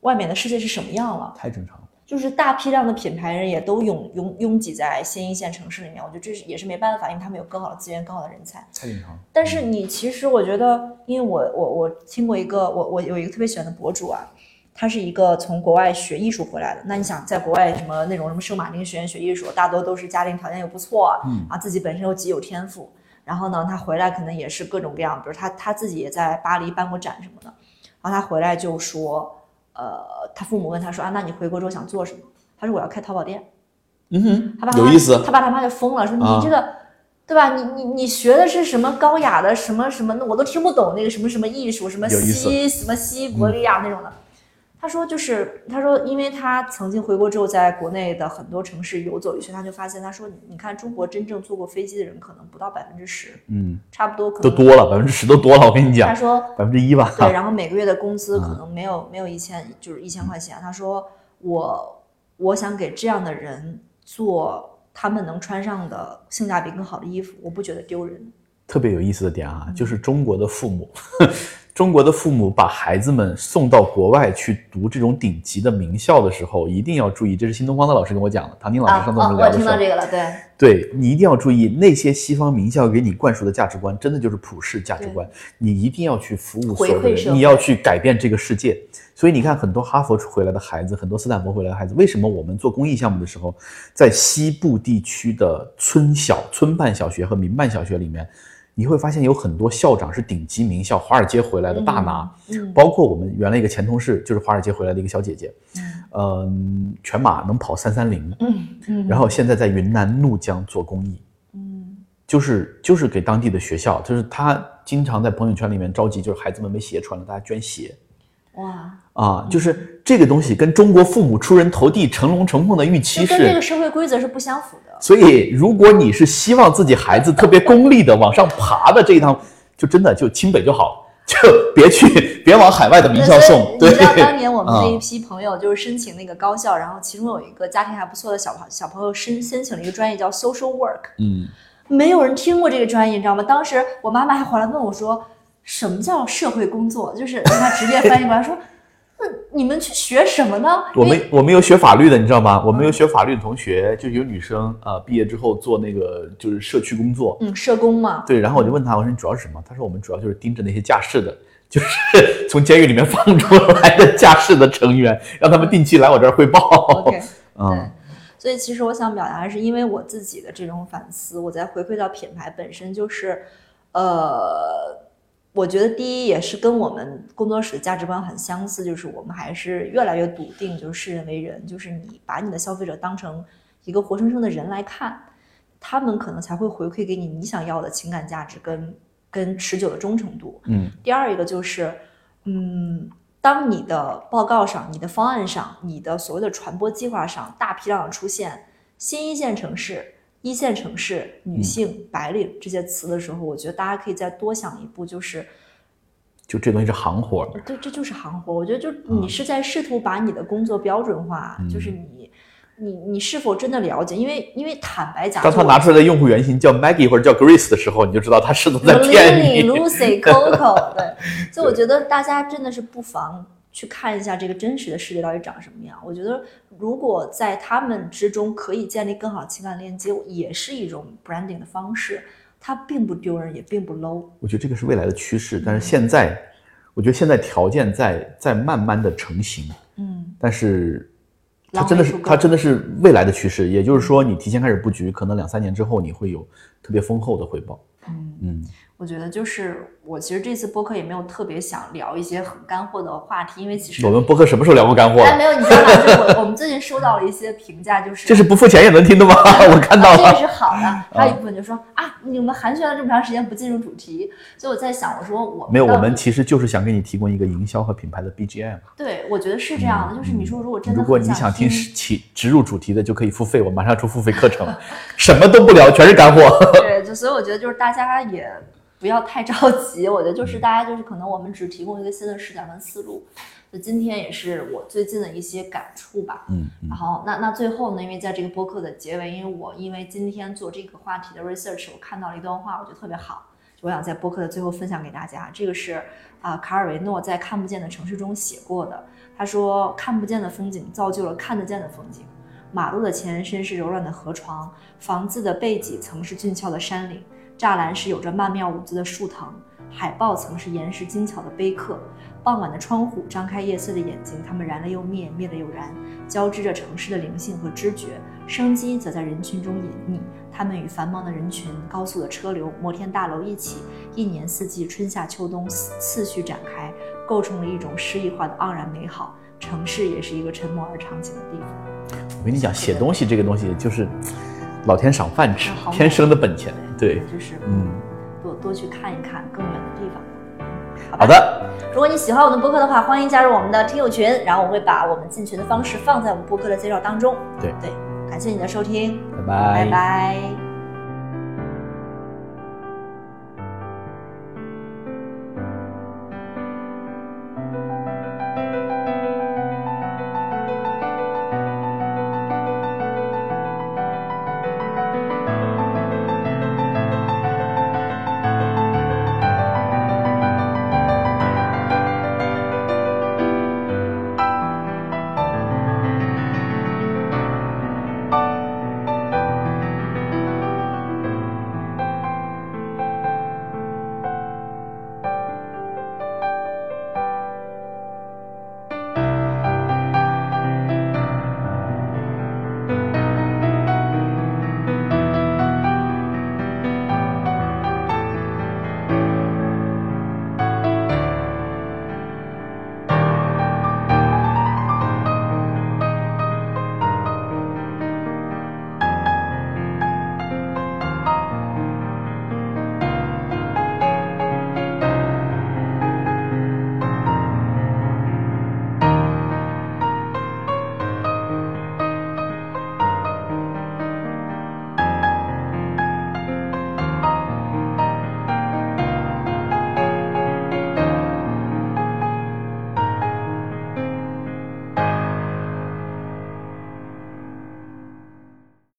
外面的世界是什么样了。太正常了。就是大批量的品牌人也都拥拥拥挤在新一线城市里面，我觉得这是也是没办法，因为他们有更好的资源、更好的人才。太正常了。但是你其实我觉得，因为我我我听过一个我我有一个特别喜欢的博主啊，他是一个从国外学艺术回来的。那你想，在国外什么那种什么圣马丁学院学艺术，大多都是家庭条件又不错，嗯啊，自己本身又极有天赋。然后呢，他回来可能也是各种各样，比如他他自己也在巴黎办过展什么的。然后他回来就说，呃，他父母问他说啊，那你回国之后想做什么？他说我要开淘宝店。嗯哼，他爸有意思。他爸他妈就疯了，说啊你这个，对吧？你你你学的是什么高雅的什么什么，我都听不懂那个什么什么艺术，什么西什么西伯利亚那种的。他说就是他说，因为他曾经回国之后，在国内的很多城市游走一圈，他就发现，他说你看中国真正坐过飞机的人可能不到百分之十，嗯，差不多可能都多了，百分之十都多了。我跟你讲他，说百分之一吧。对，然后每个月的工资嗯可能没有没有一千，就是一千块钱。他说我我想给这样的人做他们能穿上的性价比更好的衣服，我不觉得丢人。特别有意思的点啊，就是中国的父母，中国的父母把孩子们送到国外去读这种顶级的名校的时候，一定要注意，这是新东方的老师跟我讲的，唐宁老师上次我们聊我的时候，听到这个了，对，对你一定要注意，那些西方名校给你灌输的价值观，真的就是普世价值观。你一定要去服务所有的人，你要去改变这个世界。所以你看，很多哈佛回来的孩子，很多斯坦福回来的孩子，为什么我们做公益项目的时候，在西部地区的村小、村办小学和民办小学里面，你会发现有很多校长是顶级名校，华尔街回来的大拿，嗯包括我们原来一个前同事，就是华尔街回来的一个小姐姐，嗯，全马能跑三三零，嗯嗯，然后现在在云南怒江做公益。嗯就是就是给当地的学校，就是他经常在朋友圈里面召集，就是孩子们没鞋穿了，大家捐鞋。哇，啊，就是这个东西跟中国父母出人头地、成龙成凤的预期是跟这个，社会规则是不相符的。所以如果你是希望自己孩子特别功利的往上爬的这一趟，就真的就清北就好，就别去别往海外的名校送。对当年我们那一啊批朋友就是申请那个高校，然后其中有一个家庭还不错的小朋小朋友申申请了一个专业叫 social work，嗯，没有人听过这个专业，你知道吗？当时我妈妈还回来问我说，什么叫社会工作？就是让 他直接翻译过来说，那你们去学什么呢？我们我们有学法律的，你知道吗？我们有学法律的同学，就有女生啊、呃毕业之后做那个就是社区工作，嗯社工嘛，对，然后我就问他，我说你主要是什么？他说我们主要就是盯着那些假释的，就是从监狱里面放出来的假释的成员，让他们定期来我这儿汇报。OK，嗯，所以其实我想表达的是，因为我自己的这种反思，我在回馈到品牌本身，就是，呃，我觉得第一也是跟我们工作室的价值观很相似，就是我们还是越来越笃定，就是视人为人，就是你把你的消费者当成一个活生生的人来看，他们可能才会回馈给你你想要的情感价值跟跟持久的忠诚度。嗯第二一个就是，嗯，当你的报告上、你的方案上、你的所谓的传播计划上大批量的出现新一线城市、一线城市、女性、白领这些词的时候，我觉得大家可以再多想一步，就是就这东西是行活，对，这就是行活。我觉得就你是在试图把你的工作标准化，就是你。你你是否真的了解？因为因为坦白讲，当他拿出来的用户原型叫 Maggie 或者叫 Grace 的时候，你就知道他是都在骗 Lily、你。Lucy、Coco，对，所以我觉得大家真的是不妨去看一下这个真实的世界到底长什么样。我觉得如果在他们之中可以建立更好的情感链接，也是一种 branding 的方式，它并不丢人，也并不 low。我觉得这个是未来的趋势，但是现在，我觉得现在条件在在慢慢的成型，嗯，但是它真的是它真的是未来的趋势，也就是说，你提前开始布局，可能两三年之后你会有特别丰厚的回报。嗯嗯，我觉得就是我其实这次播客也没有特别想聊一些很干货的话题，因为其实我们播客什么时候聊过干货？哎没有，你知道吗？就是我我们最近收到了一些评价，就是这是不付钱也能听的吗？我看到了，这个。是好的。还有一部分就说啊，你们寒暄了这么长时间不进入主题，所以我在想，我说我没有，我们其实就是想给你提供一个营销和品牌的 BGM。对我觉得是这样的，就是你说如果真的嗯如果你想听起植入主题的，就可以付费，我马上出付费课程，什么都不聊，全是干货。对，就所以我觉得就是大家也不要太着急，我觉得嗯就是大家就是可能我们只提供一个新的视角跟思路。就今天也是我最近的一些感触吧。嗯嗯然后那那最后呢，因为在这个播客的结尾，因为我因为今天做这个话题的 research，我看到了一段话，我觉得特别好，我想在播客的最后分享给大家。这个是啊、卡尔维诺在《看不见的城市》中写过的。他说：“看不见的风景造就了看得见的风景。马路的前身是柔软的河床，房子的背脊曾是俊俏的山岭，栅栏是有着曼妙舞姿的树藤，海报曾是岩石精巧的碑刻。傍晚的窗户张开夜色的眼睛，它们燃了又灭，灭了又燃，交织着城市的灵性和知觉。生机则在人群中隐匿，它们与繁忙的人群、高速的车流、摩天大楼一起，一年四季、春夏秋冬次序展开，构成了一种诗意化的盎然美好。城市也是一个沉默而长情的地方。我跟你讲，写东西这个东西就是老天赏饭吃天生的本钱。对，就是嗯，多多去看一看更远的地方。吧好的，如果你喜欢我们播客的话，欢迎加入我们的听友群，然后我会把我们进群的方式放在我们播客的介绍当中。对对，感谢你的收听，拜拜拜拜